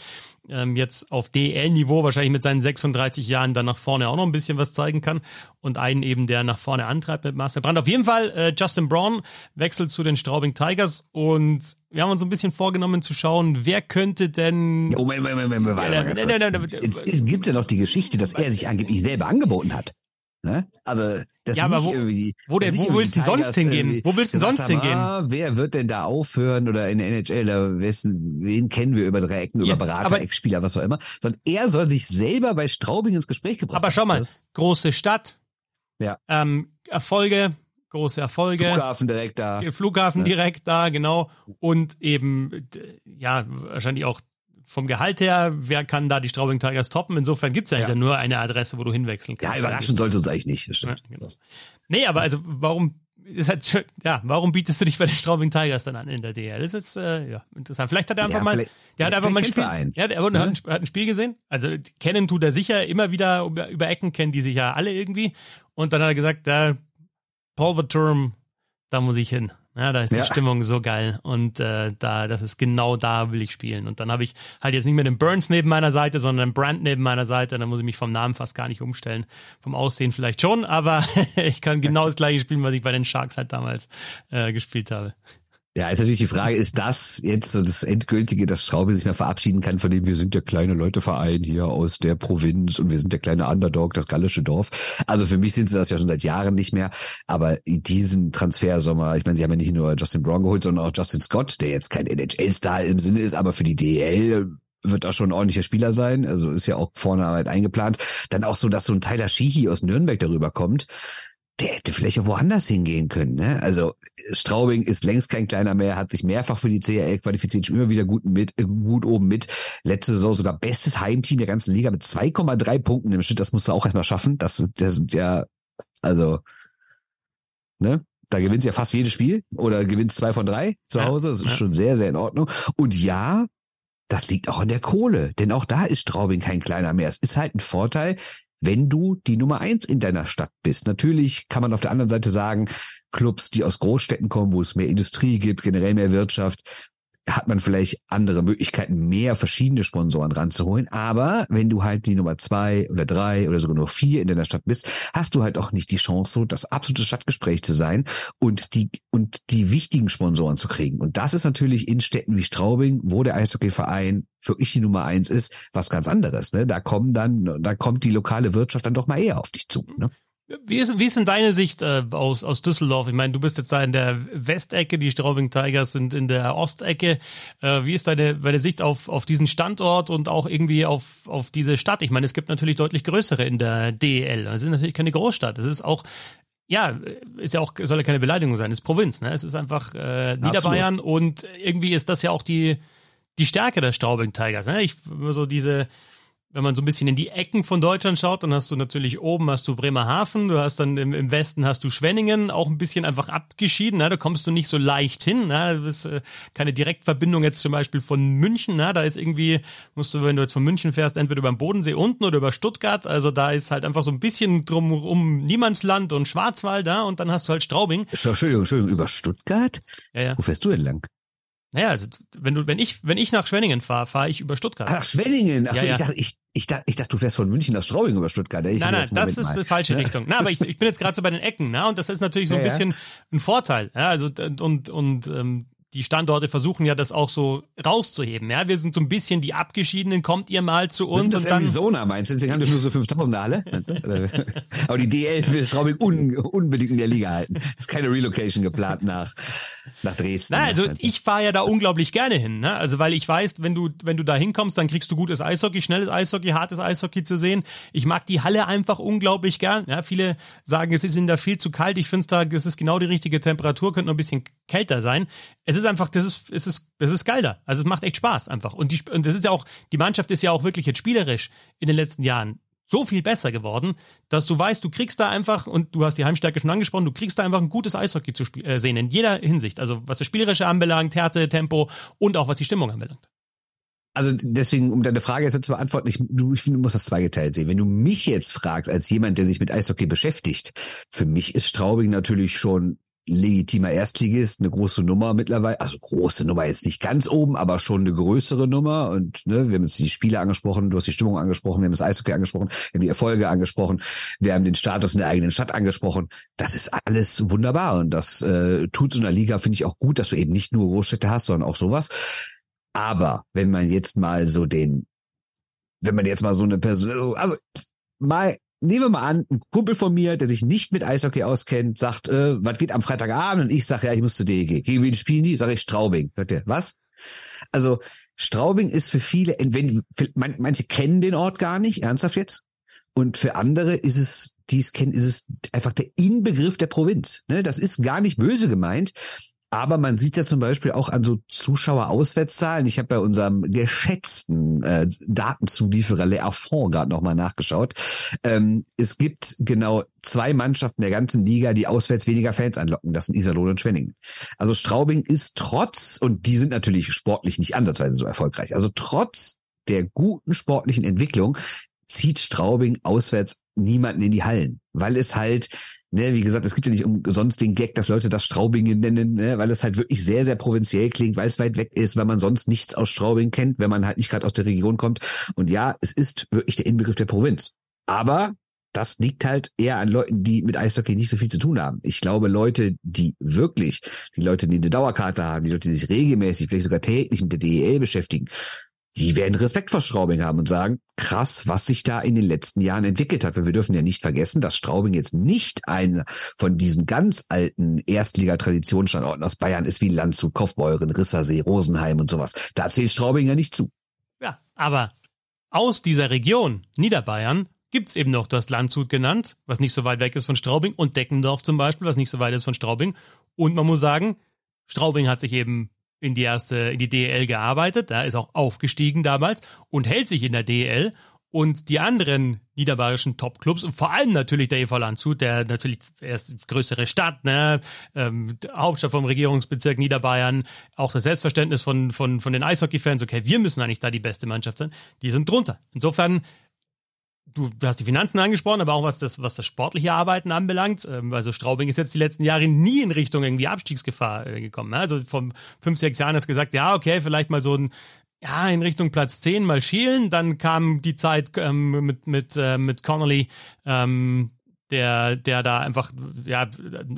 ähm, jetzt auf DL-Niveau wahrscheinlich mit seinen 36 Jahren dann nach vorne auch noch ein bisschen was zeigen kann und einen eben, der nach vorne antreibt mit Marcel Brandt. Auf jeden Fall, äh, Justin Braun wechselt zu den Straubing Tigers und wir haben uns ein bisschen vorgenommen zu schauen, wer könnte denn... Oh, Moment, Moment, Moment, Moment, Es gibt ja noch die Geschichte, dass er sich angeblich selber angeboten hat. Ne? Also das ja, aber wo, wo, der, wo willst du denn sonst hingehen? Wo willst du denn sonst hingehen? Ah, wer wird denn da aufhören oder in der NHL, da wessen, wen kennen wir über drei Ecken, ja, über Berater, Ex-Spieler, was auch immer. Sondern er soll sich selber bei Straubing ins Gespräch gebracht Aber schau mal, das. große Stadt, ja. ähm, Erfolge, große Erfolge. Flughafen direkt da. Flughafen ja. direkt da, genau. Und eben, ja, wahrscheinlich auch vom Gehalt her, wer kann da die Straubing Tigers toppen? Insofern gibt's ja, ja. nur eine Adresse, wo du hinwechseln kannst. Ja, überraschen sollte uns eigentlich nicht. Das stimmt. Ja, genau. Nee, aber also warum ist halt schön, ja, warum bietest du dich bei den Straubing Tigers dann an in der DL? Das ist äh, ja interessant. Vielleicht hat er einfach ja, mal, der hat einfach mal ein Spiel, ein. ja, der hat, ein, hat ein Spiel gesehen. Also kennen tut er sicher immer wieder über, über Ecken kennen die sich ja alle irgendwie. Und dann hat er gesagt, da Pulverturm, da muss ich hin. Ja, da ist die ja. Stimmung so geil und äh, da, das ist genau da will ich spielen. Und dann habe ich halt jetzt nicht mehr den Burns neben meiner Seite, sondern den Brand neben meiner Seite. Dann muss ich mich vom Namen fast gar nicht umstellen. Vom Aussehen vielleicht schon, aber ich kann genau das gleiche spielen, was ich bei den Sharks halt damals äh, gespielt habe. Ja, ist natürlich die Frage, ist das jetzt so das Endgültige, dass Straube sich mal verabschieden kann, von dem wir sind der kleine Leuteverein hier aus der Provinz und wir sind der kleine Underdog, das gallische Dorf. Also für mich sind sie das ja schon seit Jahren nicht mehr. Aber diesen Transfersommer, ich meine, sie haben ja nicht nur Justin Brown geholt, sondern auch Justin Scott, der jetzt kein NHL-Star im Sinne ist, aber für die DEL wird auch schon ein ordentlicher Spieler sein. Also ist ja auch vorne halt eingeplant. Dann auch so, dass so ein Tyler Sheehy aus Nürnberg darüber kommt der hätte vielleicht auch woanders hingehen können. Ne? Also Straubing ist längst kein kleiner mehr, hat sich mehrfach für die CRL qualifiziert, schon immer wieder gut mit, äh, gut oben mit. Letzte Saison sogar bestes Heimteam der ganzen Liga mit 2,3 Punkten im Schnitt. Das musst du auch erstmal schaffen. Das, das sind ja, also, ne? Da gewinnst du ja fast jedes Spiel oder gewinnst zwei von drei zu Hause. Das ist ja. schon sehr, sehr in Ordnung. Und ja, das liegt auch an der Kohle, denn auch da ist Straubing kein kleiner mehr. Es ist halt ein Vorteil, wenn du die Nummer eins in deiner Stadt bist. Natürlich kann man auf der anderen Seite sagen, Clubs, die aus Großstädten kommen, wo es mehr Industrie gibt, generell mehr Wirtschaft, hat man vielleicht andere Möglichkeiten, mehr verschiedene Sponsoren ranzuholen. Aber wenn du halt die Nummer zwei oder drei oder sogar nur vier in deiner Stadt bist, hast du halt auch nicht die Chance, so das absolute Stadtgespräch zu sein und die, und die wichtigen Sponsoren zu kriegen. Und das ist natürlich in Städten wie Straubing, wo der Eishockeyverein wirklich die Nummer eins ist, was ganz anderes. Ne? Da kommen dann, da kommt die lokale Wirtschaft dann doch mal eher auf dich zu. Ne? Wie ist, wie ist denn deine Sicht äh, aus, aus Düsseldorf? Ich meine, du bist jetzt da in der Westecke, die Straubing Tigers sind in der Ostecke. Äh, wie ist deine, deine Sicht auf, auf diesen Standort und auch irgendwie auf, auf diese Stadt? Ich meine, es gibt natürlich deutlich größere in der DEL. Es ist natürlich keine Großstadt. Es ist auch ja, ist ja auch, soll ja keine Beleidigung sein, es ist Provinz, ne? Es ist einfach äh, Niederbayern Absolut. und irgendwie ist das ja auch die, die Stärke der Straubing Tigers. Ne? Ich so diese, wenn man so ein bisschen in die Ecken von Deutschland schaut, dann hast du natürlich oben hast du Bremerhaven, du hast dann im, im Westen hast du Schwenningen, auch ein bisschen einfach abgeschieden, ne? da kommst du nicht so leicht hin, ne? das ist äh, keine Direktverbindung jetzt zum Beispiel von München, ne? da ist irgendwie, musst du, wenn du jetzt von München fährst, entweder über den Bodensee unten oder über Stuttgart, also da ist halt einfach so ein bisschen drumherum Niemandsland und Schwarzwald da und dann hast du halt Straubing. Entschuldigung, Entschuldigung, über Stuttgart? Ja, ja. Wo fährst du denn lang? Naja, also wenn du, wenn ich, wenn ich nach Schwenningen fahre, fahre ich über Stuttgart. Ach, Schwenningen. Ach, ja, ja. ich dachte, ich, ich dachte, ich dachte, du fährst von München nach Straubing über Stuttgart. Ich nein, nein, das ist die falsche Richtung. Na, aber ich, ich bin jetzt gerade so bei den Ecken, na, und das ist natürlich so ein ja, bisschen ein Vorteil. Ja, also und und ähm, die Standorte versuchen ja das auch so rauszuheben. Ja, wir sind so ein bisschen die Abgeschiedenen, kommt ihr mal zu uns das und dann. Arizona meinst du? Sie haben nur so 5000 alle. Aber die DL will Straubing un, unbedingt in der Liga halten. Ist keine Relocation geplant nach, nach Dresden. Na, also ich fahre ja da unglaublich gerne hin, ne? Also weil ich weiß, wenn du, wenn du da hinkommst, dann kriegst du gutes Eishockey, schnelles Eishockey, hartes Eishockey zu sehen. Ich mag die Halle einfach unglaublich gern. Ja, viele sagen, es ist in da viel zu kalt. Ich finde da, es ist genau die richtige Temperatur, könnte noch ein bisschen kälter sein. Es ist einfach, das ist, es ist, das ist geil da. Also es macht echt Spaß einfach. Und die, und das ist ja auch, die Mannschaft ist ja auch wirklich jetzt spielerisch in den letzten Jahren so viel besser geworden, dass du weißt, du kriegst da einfach, und du hast die Heimstärke schon angesprochen, du kriegst da einfach ein gutes Eishockey zu äh, sehen, in jeder Hinsicht. Also was das Spielerische anbelangt, Härte, Tempo und auch was die Stimmung anbelangt. Also deswegen, um deine Frage jetzt zu beantworten, ich, du, ich finde, du musst das zweigeteilt sehen. Wenn du mich jetzt fragst, als jemand, der sich mit Eishockey beschäftigt, für mich ist Straubing natürlich schon legitimer Erstligist, eine große Nummer mittlerweile, also große Nummer jetzt nicht ganz oben, aber schon eine größere Nummer. Und ne, wir haben jetzt die Spiele angesprochen, du hast die Stimmung angesprochen, wir haben das Eishockey angesprochen, wir haben die Erfolge angesprochen, wir haben den Status in der eigenen Stadt angesprochen. Das ist alles wunderbar und das äh, tut so einer Liga, finde ich, auch gut, dass du eben nicht nur Großstädte hast, sondern auch sowas. Aber wenn man jetzt mal so den, wenn man jetzt mal so eine Person, also mal nehmen wir mal an, ein Kumpel von mir, der sich nicht mit Eishockey auskennt, sagt, äh, was geht am Freitagabend? Und ich sage, ja, ich muss zur DEG. Gegen wen spielen die? Sage ich Straubing. Sagt er, was? Also Straubing ist für viele, wenn, manche kennen den Ort gar nicht, ernsthaft jetzt. Und für andere ist es, die es kennen, ist es einfach der Inbegriff der Provinz. Ne? Das ist gar nicht böse gemeint. Aber man sieht ja zum Beispiel auch an so Zuschauerauswärtszahlen. Ich habe bei unserem geschätzten äh, Datenzulieferer Le Affront gerade nochmal nachgeschaut. Ähm, es gibt genau zwei Mannschaften der ganzen Liga, die auswärts weniger Fans anlocken. Das sind Iserlohn und Schwenningen. Also Straubing ist trotz, und die sind natürlich sportlich nicht ansatzweise so erfolgreich, also trotz der guten sportlichen Entwicklung zieht Straubing auswärts niemanden in die Hallen, weil es halt Ne, wie gesagt, es gibt ja nicht umsonst den Gag, dass Leute das Straubingen nennen, ne, weil es halt wirklich sehr, sehr provinziell klingt, weil es weit weg ist, weil man sonst nichts aus Straubing kennt, wenn man halt nicht gerade aus der Region kommt. Und ja, es ist wirklich der Inbegriff der Provinz. Aber das liegt halt eher an Leuten, die mit Eishockey nicht so viel zu tun haben. Ich glaube, Leute, die wirklich, die Leute, die eine Dauerkarte haben, die Leute, die sich regelmäßig, vielleicht sogar täglich mit der DEL beschäftigen, die werden Respekt vor Straubing haben und sagen, krass, was sich da in den letzten Jahren entwickelt hat. Weil wir dürfen ja nicht vergessen, dass Straubing jetzt nicht einer von diesen ganz alten Erstliga-Traditionsstandorten aus Bayern ist, wie Landshut, Kaufbeuren, Rissersee, Rosenheim und sowas. Da zählt Straubing ja nicht zu. Ja, aber aus dieser Region, Niederbayern, gibt's eben noch das Landshut genannt, was nicht so weit weg ist von Straubing, und Deckendorf zum Beispiel, was nicht so weit ist von Straubing. Und man muss sagen, Straubing hat sich eben in die erste, in die DEL gearbeitet, da ist auch aufgestiegen damals und hält sich in der DEL. Und die anderen niederbayerischen Top-Clubs vor allem natürlich der EV Landshut, der natürlich erst größere Stadt, ne, ähm, Hauptstadt vom Regierungsbezirk Niederbayern, auch das Selbstverständnis von, von, von den Eishockey-Fans, okay, wir müssen eigentlich da die beste Mannschaft sein, die sind drunter. Insofern du, hast die Finanzen angesprochen, aber auch was das, was das sportliche Arbeiten anbelangt. Ähm, also Straubing ist jetzt die letzten Jahre nie in Richtung irgendwie Abstiegsgefahr äh, gekommen. Ne? Also vor fünf, sechs Jahren hast du gesagt, ja, okay, vielleicht mal so ein ja, in Richtung Platz 10 mal schielen. Dann kam die Zeit ähm, mit, mit, äh, mit Connolly, ähm, der, der da einfach ja,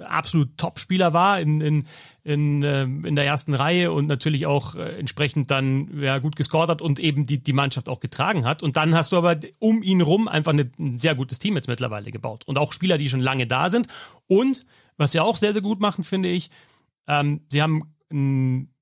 absolut Top-Spieler war in, in, in, äh, in der ersten Reihe und natürlich auch äh, entsprechend dann ja, gut gescored hat und eben die, die Mannschaft auch getragen hat. Und dann hast du aber um ihn rum einfach eine, ein sehr gutes Team jetzt mittlerweile gebaut. Und auch Spieler, die schon lange da sind. Und was sie auch sehr, sehr gut machen, finde ich, ähm, sie haben einen,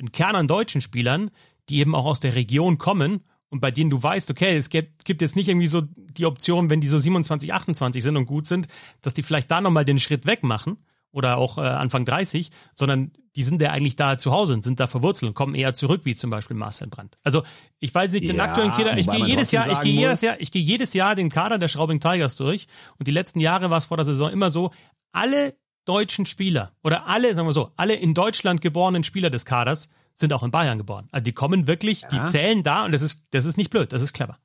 einen Kern an deutschen Spielern, die eben auch aus der Region kommen und bei denen du weißt, okay, es gibt, gibt jetzt nicht irgendwie so die Option, wenn die so 27, 28 sind und gut sind, dass die vielleicht da nochmal den Schritt weg machen oder auch äh, Anfang 30, sondern die sind ja eigentlich da zu Hause und sind da verwurzelt und kommen eher zurück, wie zum Beispiel Marcel Brandt. Also ich weiß nicht den ja, aktuellen Kader, ich gehe jedes Jahr, ich gehe jedes Jahr, ich gehe jedes Jahr den Kader der Schraubing Tigers durch und die letzten Jahre war es vor der Saison immer so, alle deutschen Spieler oder alle, sagen wir so, alle in Deutschland geborenen Spieler des Kaders sind auch in Bayern geboren. Also die kommen wirklich, ja. die zählen da und das ist, das ist nicht blöd, das ist clever.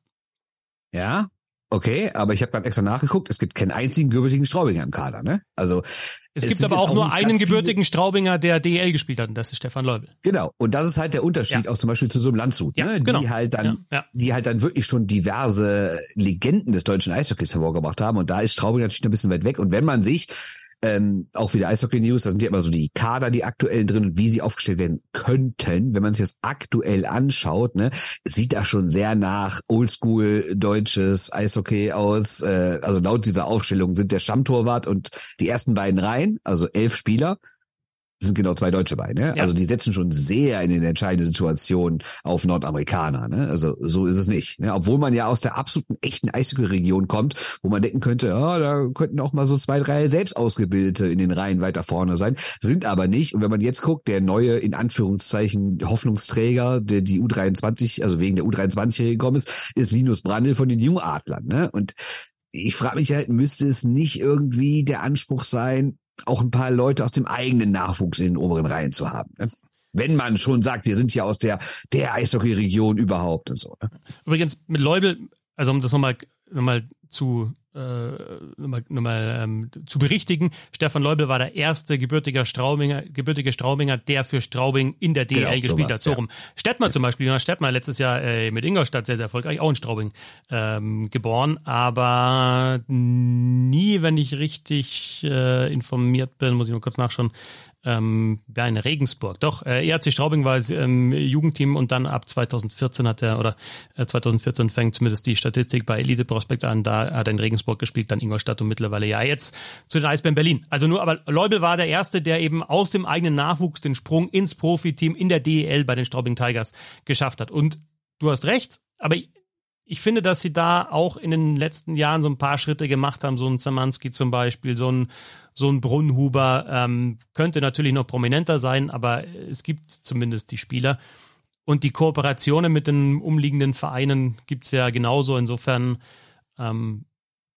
Ja, okay, aber ich habe gerade extra nachgeguckt, es gibt keinen einzigen gebürtigen Straubinger im Kader, ne? Also es, es gibt aber auch, auch nur einen gebürtigen Straubinger, der DL gespielt hat, und das ist Stefan Leubel. Genau, und das ist halt der Unterschied ja. auch zum Beispiel zu so einem Landshut, ne? genau. die halt dann, ja, die halt dann wirklich schon diverse Legenden des deutschen Eishockeys hervorgebracht haben. Und da ist Straubing natürlich ein bisschen weit weg. Und wenn man sich ähm, auch wieder Eishockey News, da sind ja immer so die Kader, die aktuellen drin und wie sie aufgestellt werden könnten. Wenn man es jetzt aktuell anschaut, ne, sieht das schon sehr nach Oldschool deutsches Eishockey aus. Äh, also laut dieser Aufstellung sind der Stammtorwart und die ersten beiden Reihen, also elf Spieler, sind genau zwei Deutsche bei, ne? Ja. Also die setzen schon sehr in den entscheidenden Situationen auf Nordamerikaner, ne? Also so ist es nicht. Ne? Obwohl man ja aus der absoluten echten Eishockey-Region kommt, wo man denken könnte, ja, da könnten auch mal so zwei, drei selbst ausgebildete in den Reihen weiter vorne sein, sind aber nicht. Und wenn man jetzt guckt, der neue in Anführungszeichen Hoffnungsträger, der die U23, also wegen der U23 gekommen ist, ist Linus Brandl von den Jungadlern, ne? Und ich frage mich halt, müsste es nicht irgendwie der Anspruch sein, auch ein paar Leute aus dem eigenen Nachwuchs in den oberen Reihen zu haben. Ne? Wenn man schon sagt, wir sind ja aus der, der Eishockey-Region überhaupt und so. Ne? Übrigens, mit Leubel, also um das nochmal noch mal zu äh, nochmal, nochmal ähm, zu berichtigen. Stefan Leubel war der erste gebürtige Straubinger, gebürtige Straubinger, der für Straubing in der DL genau, gespielt hat. So rum. Stettmar zum Beispiel, Jonas Stettmar letztes Jahr äh, mit Ingolstadt sehr, sehr erfolgreich, auch in Straubing ähm, geboren, aber nie, wenn ich richtig äh, informiert bin, muss ich mal kurz nachschauen, ähm, ja, in Regensburg. Doch, äh, ERC Straubing war ähm, Jugendteam und dann ab 2014 hat er, oder äh, 2014 fängt zumindest die Statistik bei Elite Prospect an, da hat er in Regensburg gespielt, dann Ingolstadt und mittlerweile ja jetzt zu den Eisbären Berlin. Also nur, aber Leubel war der Erste, der eben aus dem eigenen Nachwuchs den Sprung ins Profiteam in der DEL bei den Straubing Tigers geschafft hat. Und du hast recht, aber ich finde, dass sie da auch in den letzten Jahren so ein paar Schritte gemacht haben, so ein Zamanski zum Beispiel, so ein, so ein Brunnhuber, ähm, könnte natürlich noch prominenter sein, aber es gibt zumindest die Spieler. Und die Kooperationen mit den umliegenden Vereinen gibt's ja genauso. Insofern ähm,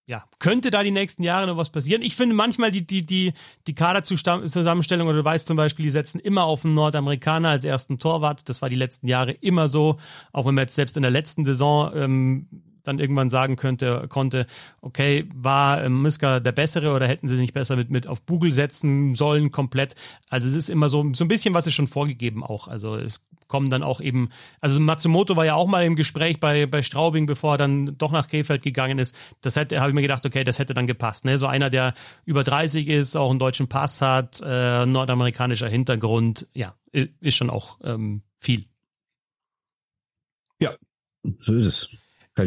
ja, könnte da die nächsten Jahre noch was passieren. Ich finde manchmal die, die, die, die Kaderzusammenstellung, oder du weißt zum Beispiel, die setzen immer auf einen Nordamerikaner als ersten Torwart. Das war die letzten Jahre immer so. Auch wenn man jetzt selbst in der letzten Saison ähm, dann irgendwann sagen könnte, konnte, okay, war ähm, Miska der Bessere oder hätten sie nicht besser mit, mit auf Google setzen sollen komplett? Also es ist immer so, so ein bisschen was ist schon vorgegeben auch. Also es kommen dann auch eben, also Matsumoto war ja auch mal im Gespräch bei, bei Straubing, bevor er dann doch nach Krefeld gegangen ist. Das hätte, habe ich mir gedacht, okay, das hätte dann gepasst. Ne? So einer, der über 30 ist, auch einen deutschen Pass hat, äh, nordamerikanischer Hintergrund, ja, ist schon auch ähm, viel. Ja, so ist es.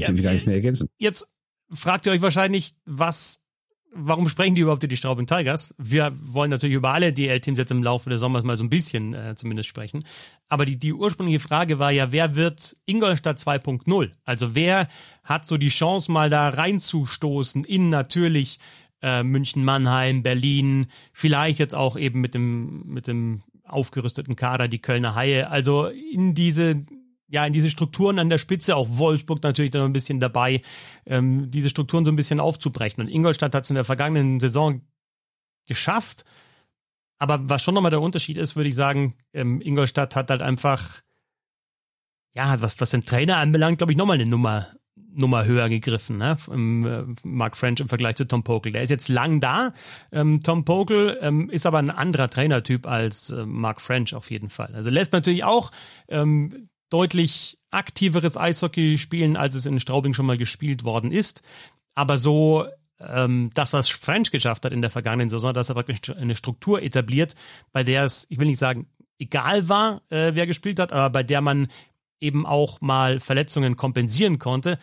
Kann ich ja, gar nichts mehr ergänzen. Jetzt fragt ihr euch wahrscheinlich, was, warum sprechen die überhaupt über die Straubing Tigers? Wir wollen natürlich über alle DL-Teams jetzt im Laufe des Sommers mal so ein bisschen äh, zumindest sprechen. Aber die, die ursprüngliche Frage war ja, wer wird Ingolstadt 2.0? Also wer hat so die Chance, mal da reinzustoßen in natürlich äh, München, Mannheim, Berlin, vielleicht jetzt auch eben mit dem, mit dem aufgerüsteten Kader, die Kölner Haie, also in diese ja, in diese Strukturen an der Spitze, auch Wolfsburg natürlich dann ein bisschen dabei, ähm, diese Strukturen so ein bisschen aufzubrechen. Und Ingolstadt hat es in der vergangenen Saison geschafft. Aber was schon nochmal der Unterschied ist, würde ich sagen, ähm, Ingolstadt hat halt einfach, ja, was, was den Trainer anbelangt, glaube ich, nochmal eine Nummer, Nummer höher gegriffen, ne? Im, äh, Mark French im Vergleich zu Tom Pokel. Der ist jetzt lang da. Ähm, Tom Pokel ähm, ist aber ein anderer Trainertyp als äh, Mark French auf jeden Fall. Also lässt natürlich auch ähm, deutlich aktiveres Eishockey spielen, als es in Straubing schon mal gespielt worden ist. Aber so ähm, das, was French geschafft hat in der vergangenen Saison, dass er praktisch eine Struktur etabliert, bei der es, ich will nicht sagen, egal war, äh, wer gespielt hat, aber bei der man eben auch mal Verletzungen kompensieren konnte.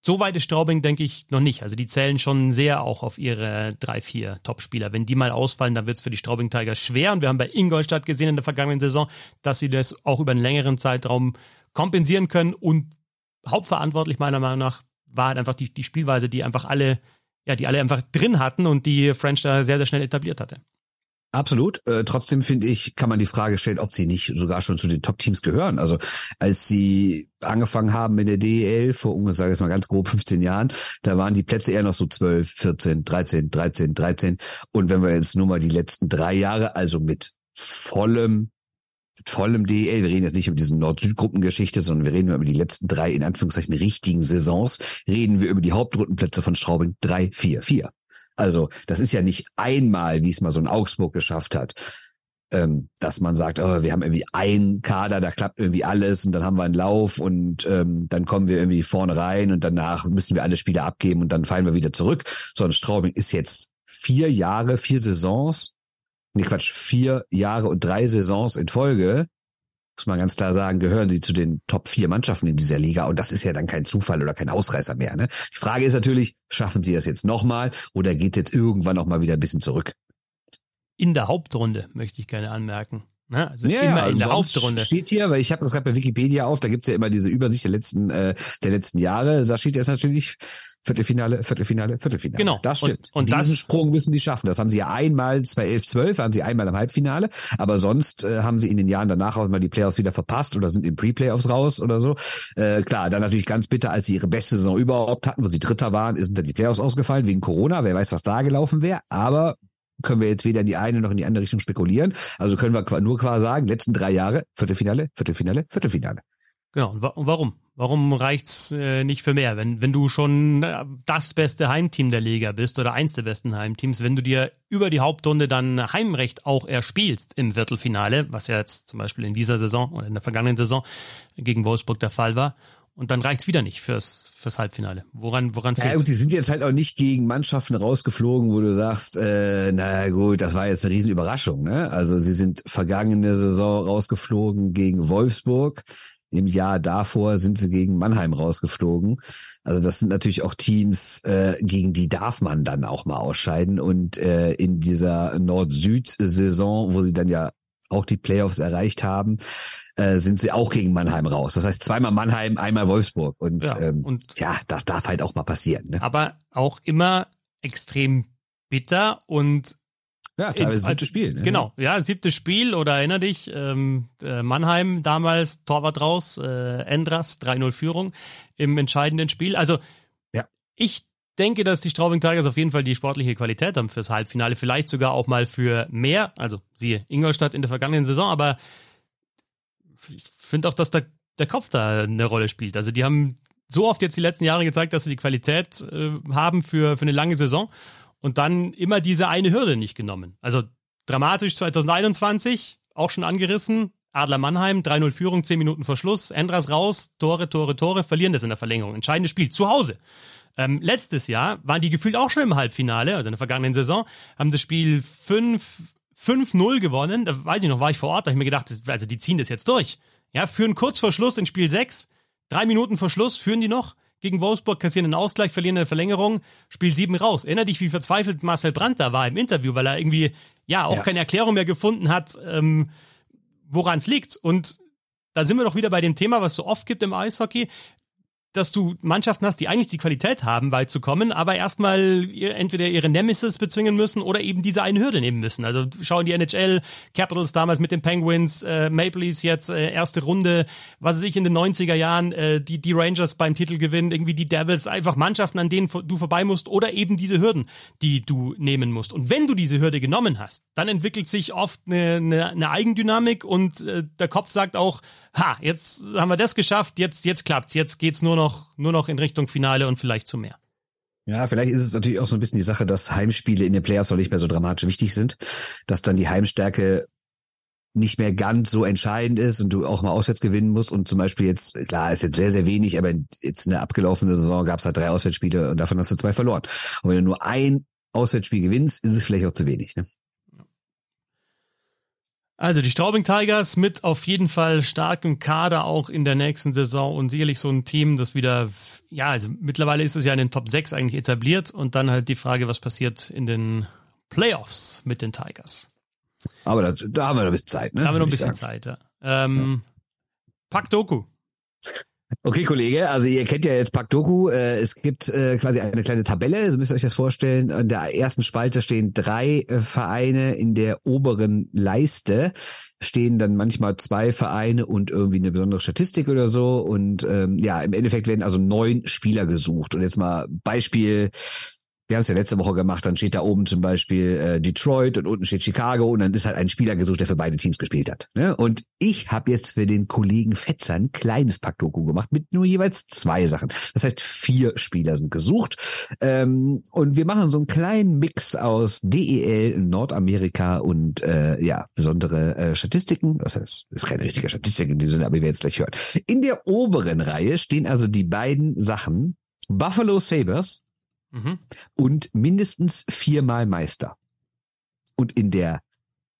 So weit ist Straubing, denke ich, noch nicht. Also die zählen schon sehr auch auf ihre drei, vier Top-Spieler. Wenn die mal ausfallen, dann wird es für die Straubing Tigers schwer. Und wir haben bei Ingolstadt gesehen in der vergangenen Saison, dass sie das auch über einen längeren Zeitraum kompensieren können. Und hauptverantwortlich meiner Meinung nach war halt einfach die, die Spielweise, die einfach alle, ja, die alle einfach drin hatten und die French da sehr, sehr schnell etabliert hatte. Absolut. Äh, trotzdem finde ich, kann man die Frage stellen, ob sie nicht sogar schon zu den Top-Teams gehören. Also als sie angefangen haben in der DEL vor ungefähr, sage ich mal ganz grob 15 Jahren, da waren die Plätze eher noch so 12, 14, 13, 13, 13. Und wenn wir jetzt nur mal die letzten drei Jahre, also mit vollem mit vollem DEL, wir reden jetzt nicht über diese Nord-Süd-Gruppengeschichte, sondern wir reden über die letzten drei, in Anführungszeichen, richtigen Saisons, reden wir über die Hauptrundenplätze von Straubing 3, 4, 4. Also das ist ja nicht einmal, wie es mal so ein Augsburg geschafft hat, ähm, dass man sagt, oh, wir haben irgendwie einen Kader, da klappt irgendwie alles und dann haben wir einen Lauf und ähm, dann kommen wir irgendwie vorne rein und danach müssen wir alle Spiele abgeben und dann fallen wir wieder zurück. Sondern Straubing ist jetzt vier Jahre, vier Saisons, nee Quatsch, vier Jahre und drei Saisons in Folge muss man ganz klar sagen, gehören sie zu den Top vier Mannschaften in dieser Liga. Und das ist ja dann kein Zufall oder kein Ausreißer mehr. Ne? Die Frage ist natürlich, schaffen sie das jetzt nochmal oder geht jetzt irgendwann nochmal wieder ein bisschen zurück? In der Hauptrunde, möchte ich gerne anmerken. Ne? Also ja, immer ja, in der Hauptrunde. Steht hier, weil ich habe das gerade bei Wikipedia auf, da gibt's ja immer diese Übersicht der letzten, äh, der letzten Jahre. Da steht jetzt natürlich Viertelfinale, Viertelfinale, Viertelfinale. Genau. Das stimmt. Und, und diesen das, Sprung müssen die schaffen. Das haben sie ja einmal, 2011, 12 waren sie einmal im Halbfinale, aber sonst äh, haben sie in den Jahren danach auch mal die Playoffs wieder verpasst oder sind in Pre-Playoffs raus oder so. Äh, klar, dann natürlich ganz bitter, als sie ihre beste Saison überhaupt hatten, wo sie Dritter waren, sind dann die Playoffs ausgefallen wegen Corona. Wer weiß, was da gelaufen wäre. Aber können wir jetzt weder in die eine noch in die andere Richtung spekulieren. Also können wir nur quasi sagen, letzten drei Jahre, Viertelfinale, Viertelfinale, Viertelfinale. Genau. Und warum? Warum reicht's äh, nicht für mehr? Wenn, wenn du schon äh, das beste Heimteam der Liga bist oder eins der besten Heimteams, wenn du dir über die Hauptrunde dann Heimrecht auch erspielst im Viertelfinale, was ja jetzt zum Beispiel in dieser Saison oder in der vergangenen Saison gegen Wolfsburg der Fall war, und dann reicht's wieder nicht fürs, fürs Halbfinale. Woran, woran fehlt's? Ja, und die sind jetzt halt auch nicht gegen Mannschaften rausgeflogen, wo du sagst, äh, na gut, das war jetzt eine Riesenüberraschung. Ne? Also sie sind vergangene Saison rausgeflogen gegen Wolfsburg. Im Jahr davor sind sie gegen Mannheim rausgeflogen. Also das sind natürlich auch Teams, äh, gegen die darf man dann auch mal ausscheiden. Und äh, in dieser Nord-Süd-Saison, wo sie dann ja auch die Playoffs erreicht haben, äh, sind sie auch gegen Mannheim raus. Das heißt zweimal Mannheim, einmal Wolfsburg. Und ja, ähm, und ja das darf halt auch mal passieren. Ne? Aber auch immer extrem bitter und ja, teilweise siebtes Spiel. Ne? Genau, ja, siebtes Spiel oder erinner dich, ähm, äh, Mannheim damals, Torwart raus, äh, Endras, 3-0 Führung im entscheidenden Spiel. Also ja. ich denke, dass die Straubing Tigers auf jeden Fall die sportliche Qualität haben fürs Halbfinale, vielleicht sogar auch mal für mehr, also siehe Ingolstadt in der vergangenen Saison, aber ich finde auch, dass der, der Kopf da eine Rolle spielt. Also die haben so oft jetzt die letzten Jahre gezeigt, dass sie die Qualität äh, haben für, für eine lange Saison und dann immer diese eine Hürde nicht genommen. Also dramatisch 2021, auch schon angerissen, Adler Mannheim, 3-0 Führung, 10 Minuten vor Schluss, Endras raus, Tore, Tore, Tore, verlieren das in der Verlängerung. Entscheidendes Spiel, zu Hause. Ähm, letztes Jahr waren die gefühlt auch schon im Halbfinale, also in der vergangenen Saison, haben das Spiel 5-0 gewonnen. Da weiß ich noch, war ich vor Ort, da habe ich mir gedacht, also die ziehen das jetzt durch. Ja, führen kurz vor Schluss in Spiel 6, drei Minuten vor Schluss führen die noch gegen Wolfsburg, kassieren einen Ausgleich, verlieren eine Verlängerung, Spiel 7 raus. Erinner dich, wie verzweifelt Marcel Brandt da war im Interview, weil er irgendwie ja auch ja. keine Erklärung mehr gefunden hat, ähm, woran es liegt. Und da sind wir doch wieder bei dem Thema, was es so oft gibt im Eishockey dass du Mannschaften hast, die eigentlich die Qualität haben, weit zu kommen, aber erstmal entweder ihre Nemesis bezwingen müssen oder eben diese eine Hürde nehmen müssen. Also schauen die NHL, Capitals damals mit den Penguins, äh, Maple Leafs jetzt äh, erste Runde, was weiß ich in den 90er Jahren, äh, die, die Rangers beim Titelgewinn, irgendwie die Devils, einfach Mannschaften, an denen du vorbei musst oder eben diese Hürden, die du nehmen musst. Und wenn du diese Hürde genommen hast, dann entwickelt sich oft eine, eine, eine Eigendynamik und äh, der Kopf sagt auch, ha, jetzt haben wir das geschafft, jetzt, jetzt klappt's, jetzt geht's nur noch, nur noch in Richtung Finale und vielleicht zu mehr. Ja, vielleicht ist es natürlich auch so ein bisschen die Sache, dass Heimspiele in den Playoffs noch nicht mehr so dramatisch wichtig sind, dass dann die Heimstärke nicht mehr ganz so entscheidend ist und du auch mal auswärts gewinnen musst und zum Beispiel jetzt, klar, ist jetzt sehr, sehr wenig, aber jetzt in der abgelaufenen Saison gab es halt drei Auswärtsspiele und davon hast du zwei verloren. Und wenn du nur ein Auswärtsspiel gewinnst, ist es vielleicht auch zu wenig. Ne? Also die Straubing Tigers mit auf jeden Fall starkem Kader auch in der nächsten Saison und sicherlich so ein Team, das wieder, ja, also mittlerweile ist es ja in den Top 6 eigentlich etabliert und dann halt die Frage, was passiert in den Playoffs mit den Tigers. Aber da, da haben wir noch ein bisschen Zeit, ne? Da haben wir noch ein bisschen Zeit, ja. Ähm, ja. Pak Doku. Okay, Kollege, also ihr kennt ja jetzt Pakdoku. Äh, es gibt äh, quasi eine kleine Tabelle, so müsst ihr euch das vorstellen. In der ersten Spalte stehen drei äh, Vereine, in der oberen Leiste stehen dann manchmal zwei Vereine und irgendwie eine besondere Statistik oder so. Und ähm, ja, im Endeffekt werden also neun Spieler gesucht. Und jetzt mal Beispiel wir haben es ja letzte Woche gemacht, dann steht da oben zum Beispiel äh, Detroit und unten steht Chicago und dann ist halt ein Spieler gesucht, der für beide Teams gespielt hat. Ne? Und ich habe jetzt für den Kollegen Fetzer ein kleines Packdoku gemacht mit nur jeweils zwei Sachen. Das heißt, vier Spieler sind gesucht. Ähm, und wir machen so einen kleinen Mix aus DEL, Nordamerika und äh, ja, besondere äh, Statistiken. Das heißt, ist keine richtige Statistik in dem Sinne, aber ihr werdet es gleich hören. In der oberen Reihe stehen also die beiden Sachen Buffalo Sabres mhm. und mindestens viermal Meister. Und in der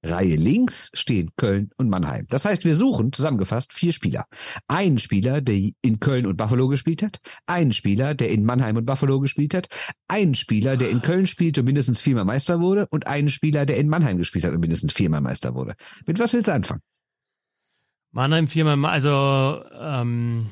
Reihe links stehen Köln und Mannheim. Das heißt, wir suchen zusammengefasst vier Spieler. Einen Spieler, der in Köln und Buffalo gespielt hat, einen Spieler, der in Mannheim und Buffalo gespielt hat, einen Spieler, der in Köln spielt und mindestens viermal Meister wurde und einen Spieler, der in Mannheim gespielt hat und mindestens viermal Meister wurde. Mit was willst du anfangen? Mannheim viermal, also ähm,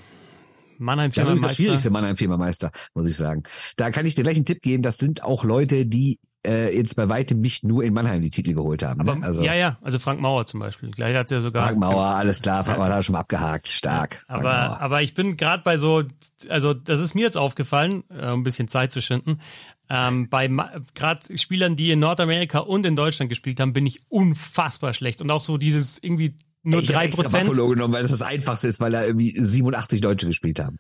Mannheim Firma Das ist das schwierigste Mannheim Firma Meister, muss ich sagen. Da kann ich dir gleich einen Tipp geben. Das sind auch Leute, die äh, jetzt bei weitem nicht nur in Mannheim die Titel geholt haben. Aber, ne? also, ja, ja, also Frank Mauer zum Beispiel. Gleich hat ja sogar. Frank Mauer, alles klar, Frank Mauer hat schon mal abgehakt, stark. Ja, aber, aber ich bin gerade bei so, also das ist mir jetzt aufgefallen, äh, um ein bisschen Zeit zu schinden. Ähm, bei gerade Spielern, die in Nordamerika und in Deutschland gespielt haben, bin ich unfassbar schlecht. Und auch so dieses irgendwie nur drei Prozent. Buffalo genommen, weil das das Einfachste ist, weil da irgendwie 87 Deutsche gespielt haben.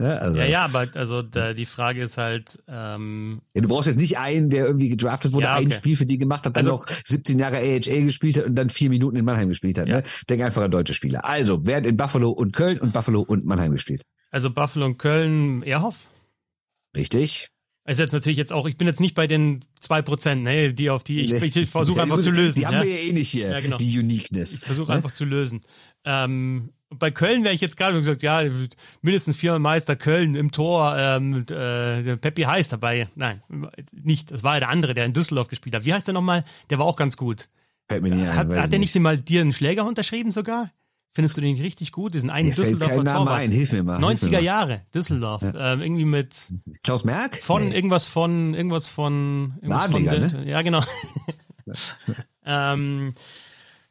Ja, also. ja, ja, aber also da, die Frage ist halt. Ähm, ja, du brauchst jetzt nicht einen, der irgendwie gedraftet wurde, ja, okay. ein Spiel für die gemacht hat, dann also, noch 17 Jahre AHA gespielt hat und dann vier Minuten in Mannheim gespielt hat. Ne? Ja. Ne? Denk einfach an deutsche Spieler. Also, wer hat in Buffalo und Köln und Buffalo und Mannheim gespielt? Also Buffalo und Köln, Erhoff. Richtig. Also jetzt natürlich jetzt auch, ich bin jetzt nicht bei den zwei Prozent, ne, die auf die ich, ich, ich versuche einfach zu lösen. Die haben wir ja eh nicht hier, ja, genau. die Uniqueness. Ich versuche ne? einfach zu lösen. Ähm, bei Köln wäre ich jetzt gerade gesagt, ja, mindestens viermal Meister Köln im Tor, ähm, äh, Peppi heißt dabei. Nein, nicht. Das war ja der andere, der in Düsseldorf gespielt hat. Wie heißt der nochmal? Der war auch ganz gut. Nicht hat, ein, hat der nicht mal dir einen Schläger unterschrieben sogar? Findest du den richtig gut? Diesen einen Düsseldorfer Torwart. Ein. Hilf mir mal. 90er mir Jahre, Düsseldorf. Ja. Ähm, irgendwie mit Klaus Merck? Von nee. irgendwas von irgendwas von irgendwas von, ne? Ja, genau. ähm,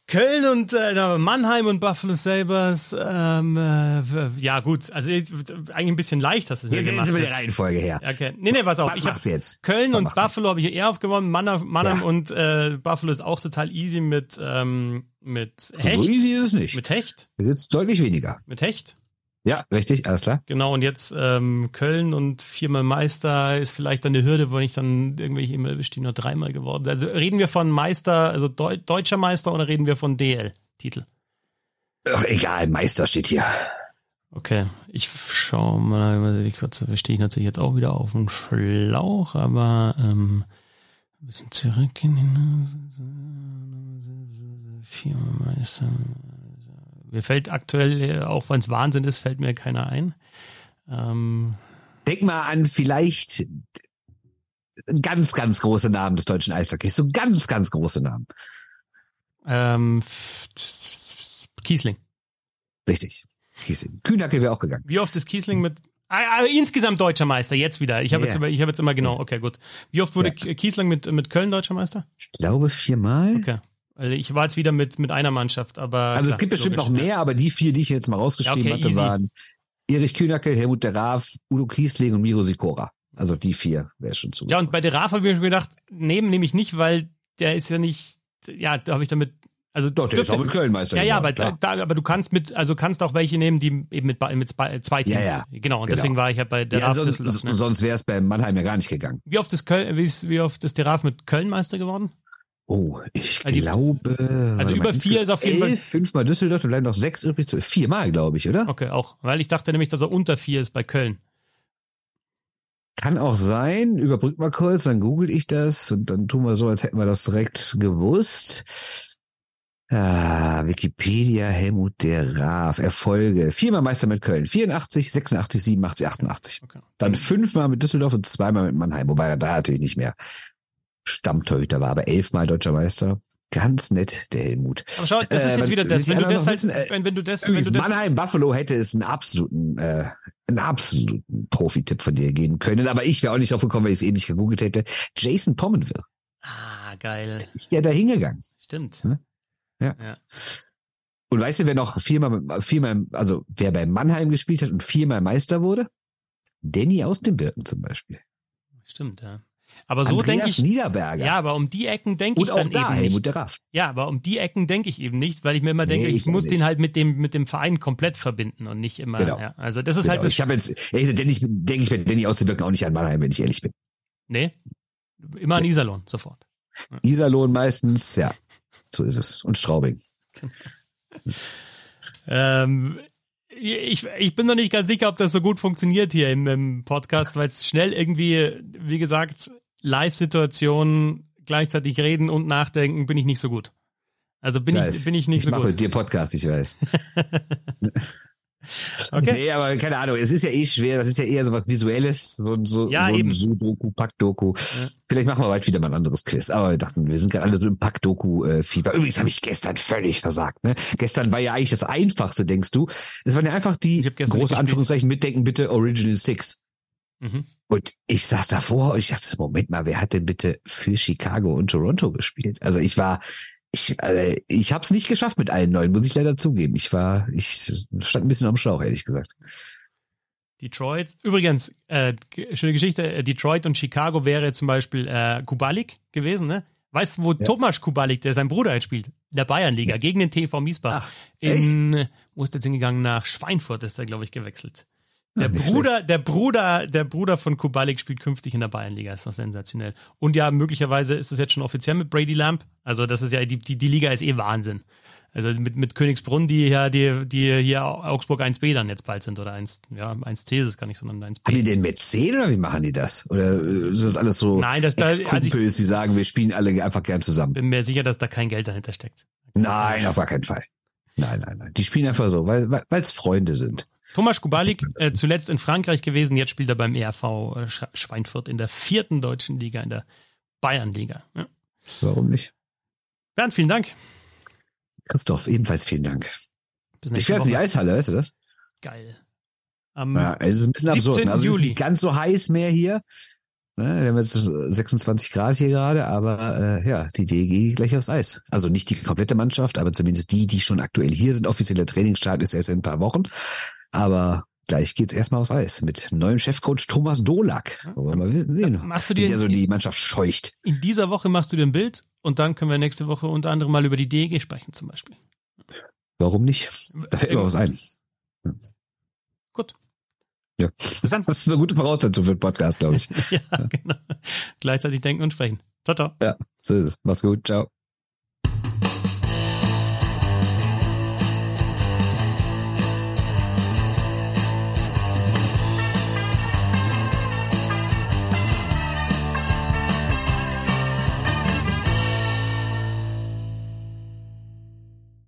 Köln und äh, Mannheim und Buffalo Sabres, ähm, äh, ja gut, also eigentlich ein bisschen leicht hast du es mir jetzt gemacht. Jetzt die Reihenfolge her. Okay. Nee, nee, pass auf. Was ich hab's jetzt? Köln und Buffalo habe ich eher aufgewonnen. Mannheim, Mannheim ja. und äh, Buffalo ist auch total easy mit ähm, mit Hecht. So easy ist es nicht. Mit Hecht. Jetzt deutlich weniger. Mit Hecht. Ja, richtig, alles klar. Genau, und jetzt ähm, Köln und viermal Meister ist vielleicht dann eine Hürde, wenn ich dann irgendwelche immer erwischt, die nur dreimal geworden. Also reden wir von Meister, also Deu deutscher Meister oder reden wir von DL-Titel? Egal, Meister steht hier. Okay, ich schau mal, die kurze stehe ich natürlich jetzt auch wieder auf dem Schlauch, aber ähm, ein bisschen zurück in den viermal Meister. Mir fällt aktuell, auch wenn es Wahnsinn ist, fällt mir keiner ein. Ähm, Denk mal an vielleicht ganz, ganz große Namen des deutschen Eishockeys. So ganz, ganz große Namen. Ähm, Kiesling. Richtig. Kiesling. Kühnacke wäre auch gegangen. Wie oft ist Kiesling mit Ah, ah, insgesamt deutscher Meister, jetzt wieder. Ich habe Ja. jetzt, immer- ich habe jetzt immer genau, okay, gut. Wie oft wurde Ja. Kiesling mit, mit Köln deutscher Meister? Ich glaube viermal. Okay. Also ich war jetzt wieder mit, mit einer Mannschaft, aber. Also es gibt bestimmt logisch, noch ja. mehr, aber die vier, die ich jetzt mal rausgeschrieben Ja, okay, hatte, easy. waren Erich Kühnacke, Helmut der Raaf, Udo Kiesling und Miro Sikora. Also die vier wäre schon zu. Ja, und bei der Raf habe ich mir schon gedacht, nehmen nehme ich nicht, weil der ist ja nicht, ja, da habe ich damit, also Doch, der ist auch mit Köln Meister Ja, ja, aber, da, aber du kannst mit, also kannst auch welche nehmen, die eben mit, mit zwei Teams. Ja, ja. Genau, und Genau. deswegen war ich ja bei der ja, Raf sonst. Ne? sonst wäre es bei Mannheim ja gar nicht gegangen. Wie oft ist Köln, wie, ist, wie oft ist der Raf mit Köln Meister geworden? Oh, ich Also die- glaube. also warte über vier ist auf jeden Fall- elf, Fünfmal Düsseldorf, dann bleiben noch sechs übrig. Viermal, glaube ich, oder? Okay, auch. Weil ich dachte nämlich, dass er unter vier ist bei Köln. Kann auch sein. Überbrück mal kurz, dann google ich das und dann tun wir so, als hätten wir das direkt gewusst. Ah, Wikipedia, Helmut der Raaf, Erfolge. Viermal Meister mit Köln. 84, 86, 87, 88. Okay. Dann fünfmal mit Düsseldorf und zweimal mit Mannheim, wobei er da natürlich nicht mehr Stammtorhüter war, aber elfmal deutscher Meister. Ganz nett, der Helmut. Aber schau, das ist Äh, jetzt wieder wenn- das. wenn Wenn du das halt, wissen, äh, wenn, wenn du das, wenn du das, Mannheim Buffalo hätte es einen absoluten, äh, einen absoluten Profi-Tipp von dir geben können, aber ich wäre auch nicht drauf gekommen, weil ich es eben nicht gegoogelt hätte. Jason Pommenville. ah, geil. Ist ja da hingegangen. Stimmt. Ja. ja. Und weißt du, wer noch viermal, viermal, also wer bei Mannheim gespielt hat und viermal Meister wurde? Danny aus dem Birken zum Beispiel. Stimmt, ja. Aber so denke ich, Niederberger. ja, aber um die Ecken denke und ich auch dann da eben Helmut nicht. Raff. Ja, aber um die Ecken denke ich eben nicht, weil ich mir immer denke, Nee, ich ich muss nicht. den halt mit dem mit dem Verein komplett verbinden und nicht immer. Genau. Ja. Also das ist Genau. halt das. ich habe jetzt, ehrlich gesagt, Danny, denke ich bei Danny aus dem Birken auch nicht an Mannheim, wenn ich ehrlich bin. nee, immer an Iserlohn sofort. Iserlohn meistens, ja. So ist es. Und Straubing. Ähm, ich, ich bin noch nicht ganz sicher, ob das so gut funktioniert hier im, im Podcast, weil es schnell irgendwie, wie gesagt, Live-Situationen gleichzeitig reden und nachdenken bin ich nicht so gut. Also bin Ich ich, bin ich nicht ich so mache gut. mit dir Podcast, ich weiß. Okay. Nee, aber keine Ahnung, es ist ja eh schwer, das ist ja eher so was Visuelles, so, so, Ja, so ein eben. Sudoku, Pack-Doku. Ja. Vielleicht machen wir bald wieder mal ein anderes Quiz. Aber wir dachten, wir sind gerade alle so im Pack-Doku-Fieber. Übrigens habe ich gestern völlig versagt. Ne? Gestern war ja eigentlich das Einfachste, denkst du. Es waren ja einfach die große. Anführungszeichen mitdenken bitte Original Six. Mhm. Und ich saß davor und ich dachte, Moment mal, wer hat denn bitte für Chicago und Toronto gespielt? Also ich war, ich, also ich habe es nicht geschafft mit allen neun, muss ich leider zugeben. Ich war, ich stand ein bisschen am Schlauch, ehrlich gesagt. Detroit. Übrigens, äh, schöne Geschichte, äh, Detroit und Chicago wäre zum Beispiel äh, Kubalik gewesen, ne? Weißt du, wo Ja. Tomasz Kubalik, der sein Bruder jetzt spielt, in der Bayernliga, gegen den TV Miesbach. Ach, in, wo ist der jetzt hingegangen? Nach Schweinfurt ist er, glaube ich, gewechselt. Der Bruder, der Bruder, der Bruder von Kubalik spielt künftig in der Bayernliga, ist doch sensationell. Und ja, möglicherweise ist es jetzt schon offiziell mit Brady Lamp. Also das ist ja, die, die, die Liga ist eh Wahnsinn. Also mit, mit Königsbrunn, die ja, die, die hier Augsburg 1b dann jetzt bald sind oder 1, ja, 1c ist es gar nicht, sondern 1b. Haben die denn Mäzen oder wie machen die das? Oder äh, ist das alles so Nein, das, da, also ich die sagen, wir spielen alle einfach gern zusammen? bin mir sicher, dass da kein Geld dahinter steckt. Nein, auf gar keinen Fall. Nein, nein, nein. Die spielen einfach so, weil weil es Freunde sind. Thomas Kubalik, äh, zuletzt in Frankreich gewesen, jetzt spielt er beim ERV äh, Sch- Schweinfurt in der vierten deutschen Liga, in der Bayernliga. Ja. Warum nicht? Bernd, vielen Dank. Christoph, ebenfalls vielen Dank. Ich werde in die. Eishalle, weißt du das? Geil. Am, Ja, es ist ein bisschen absurd. 17. ne? Also es ist Juli. nicht ganz so heiß mehr hier. Ne, wir haben jetzt 26 Grad hier gerade, aber äh, ja, die DG gleich aufs Eis. Also nicht die komplette Mannschaft, aber zumindest die, die schon aktuell hier sind. Offizieller Trainingsstart ist erst in ein paar Wochen. Aber gleich geht's erstmal aufs Eis mit neuem Chefcoach Thomas Dolak. Sehen, Machst du dir der so die Mannschaft scheucht. in dieser Woche machst du dir ein Bild und dann können wir nächste Woche unter anderem mal über die DEG sprechen zum Beispiel. Warum nicht? Da fällt mir was ein. Ja. Bis dann. Das ist eine gute Voraussetzung für den Podcast, glaube ich. ja, genau. Gleichzeitig denken und sprechen. Ciao, ciao. Ja, so ist es. Mach's gut. Ciao.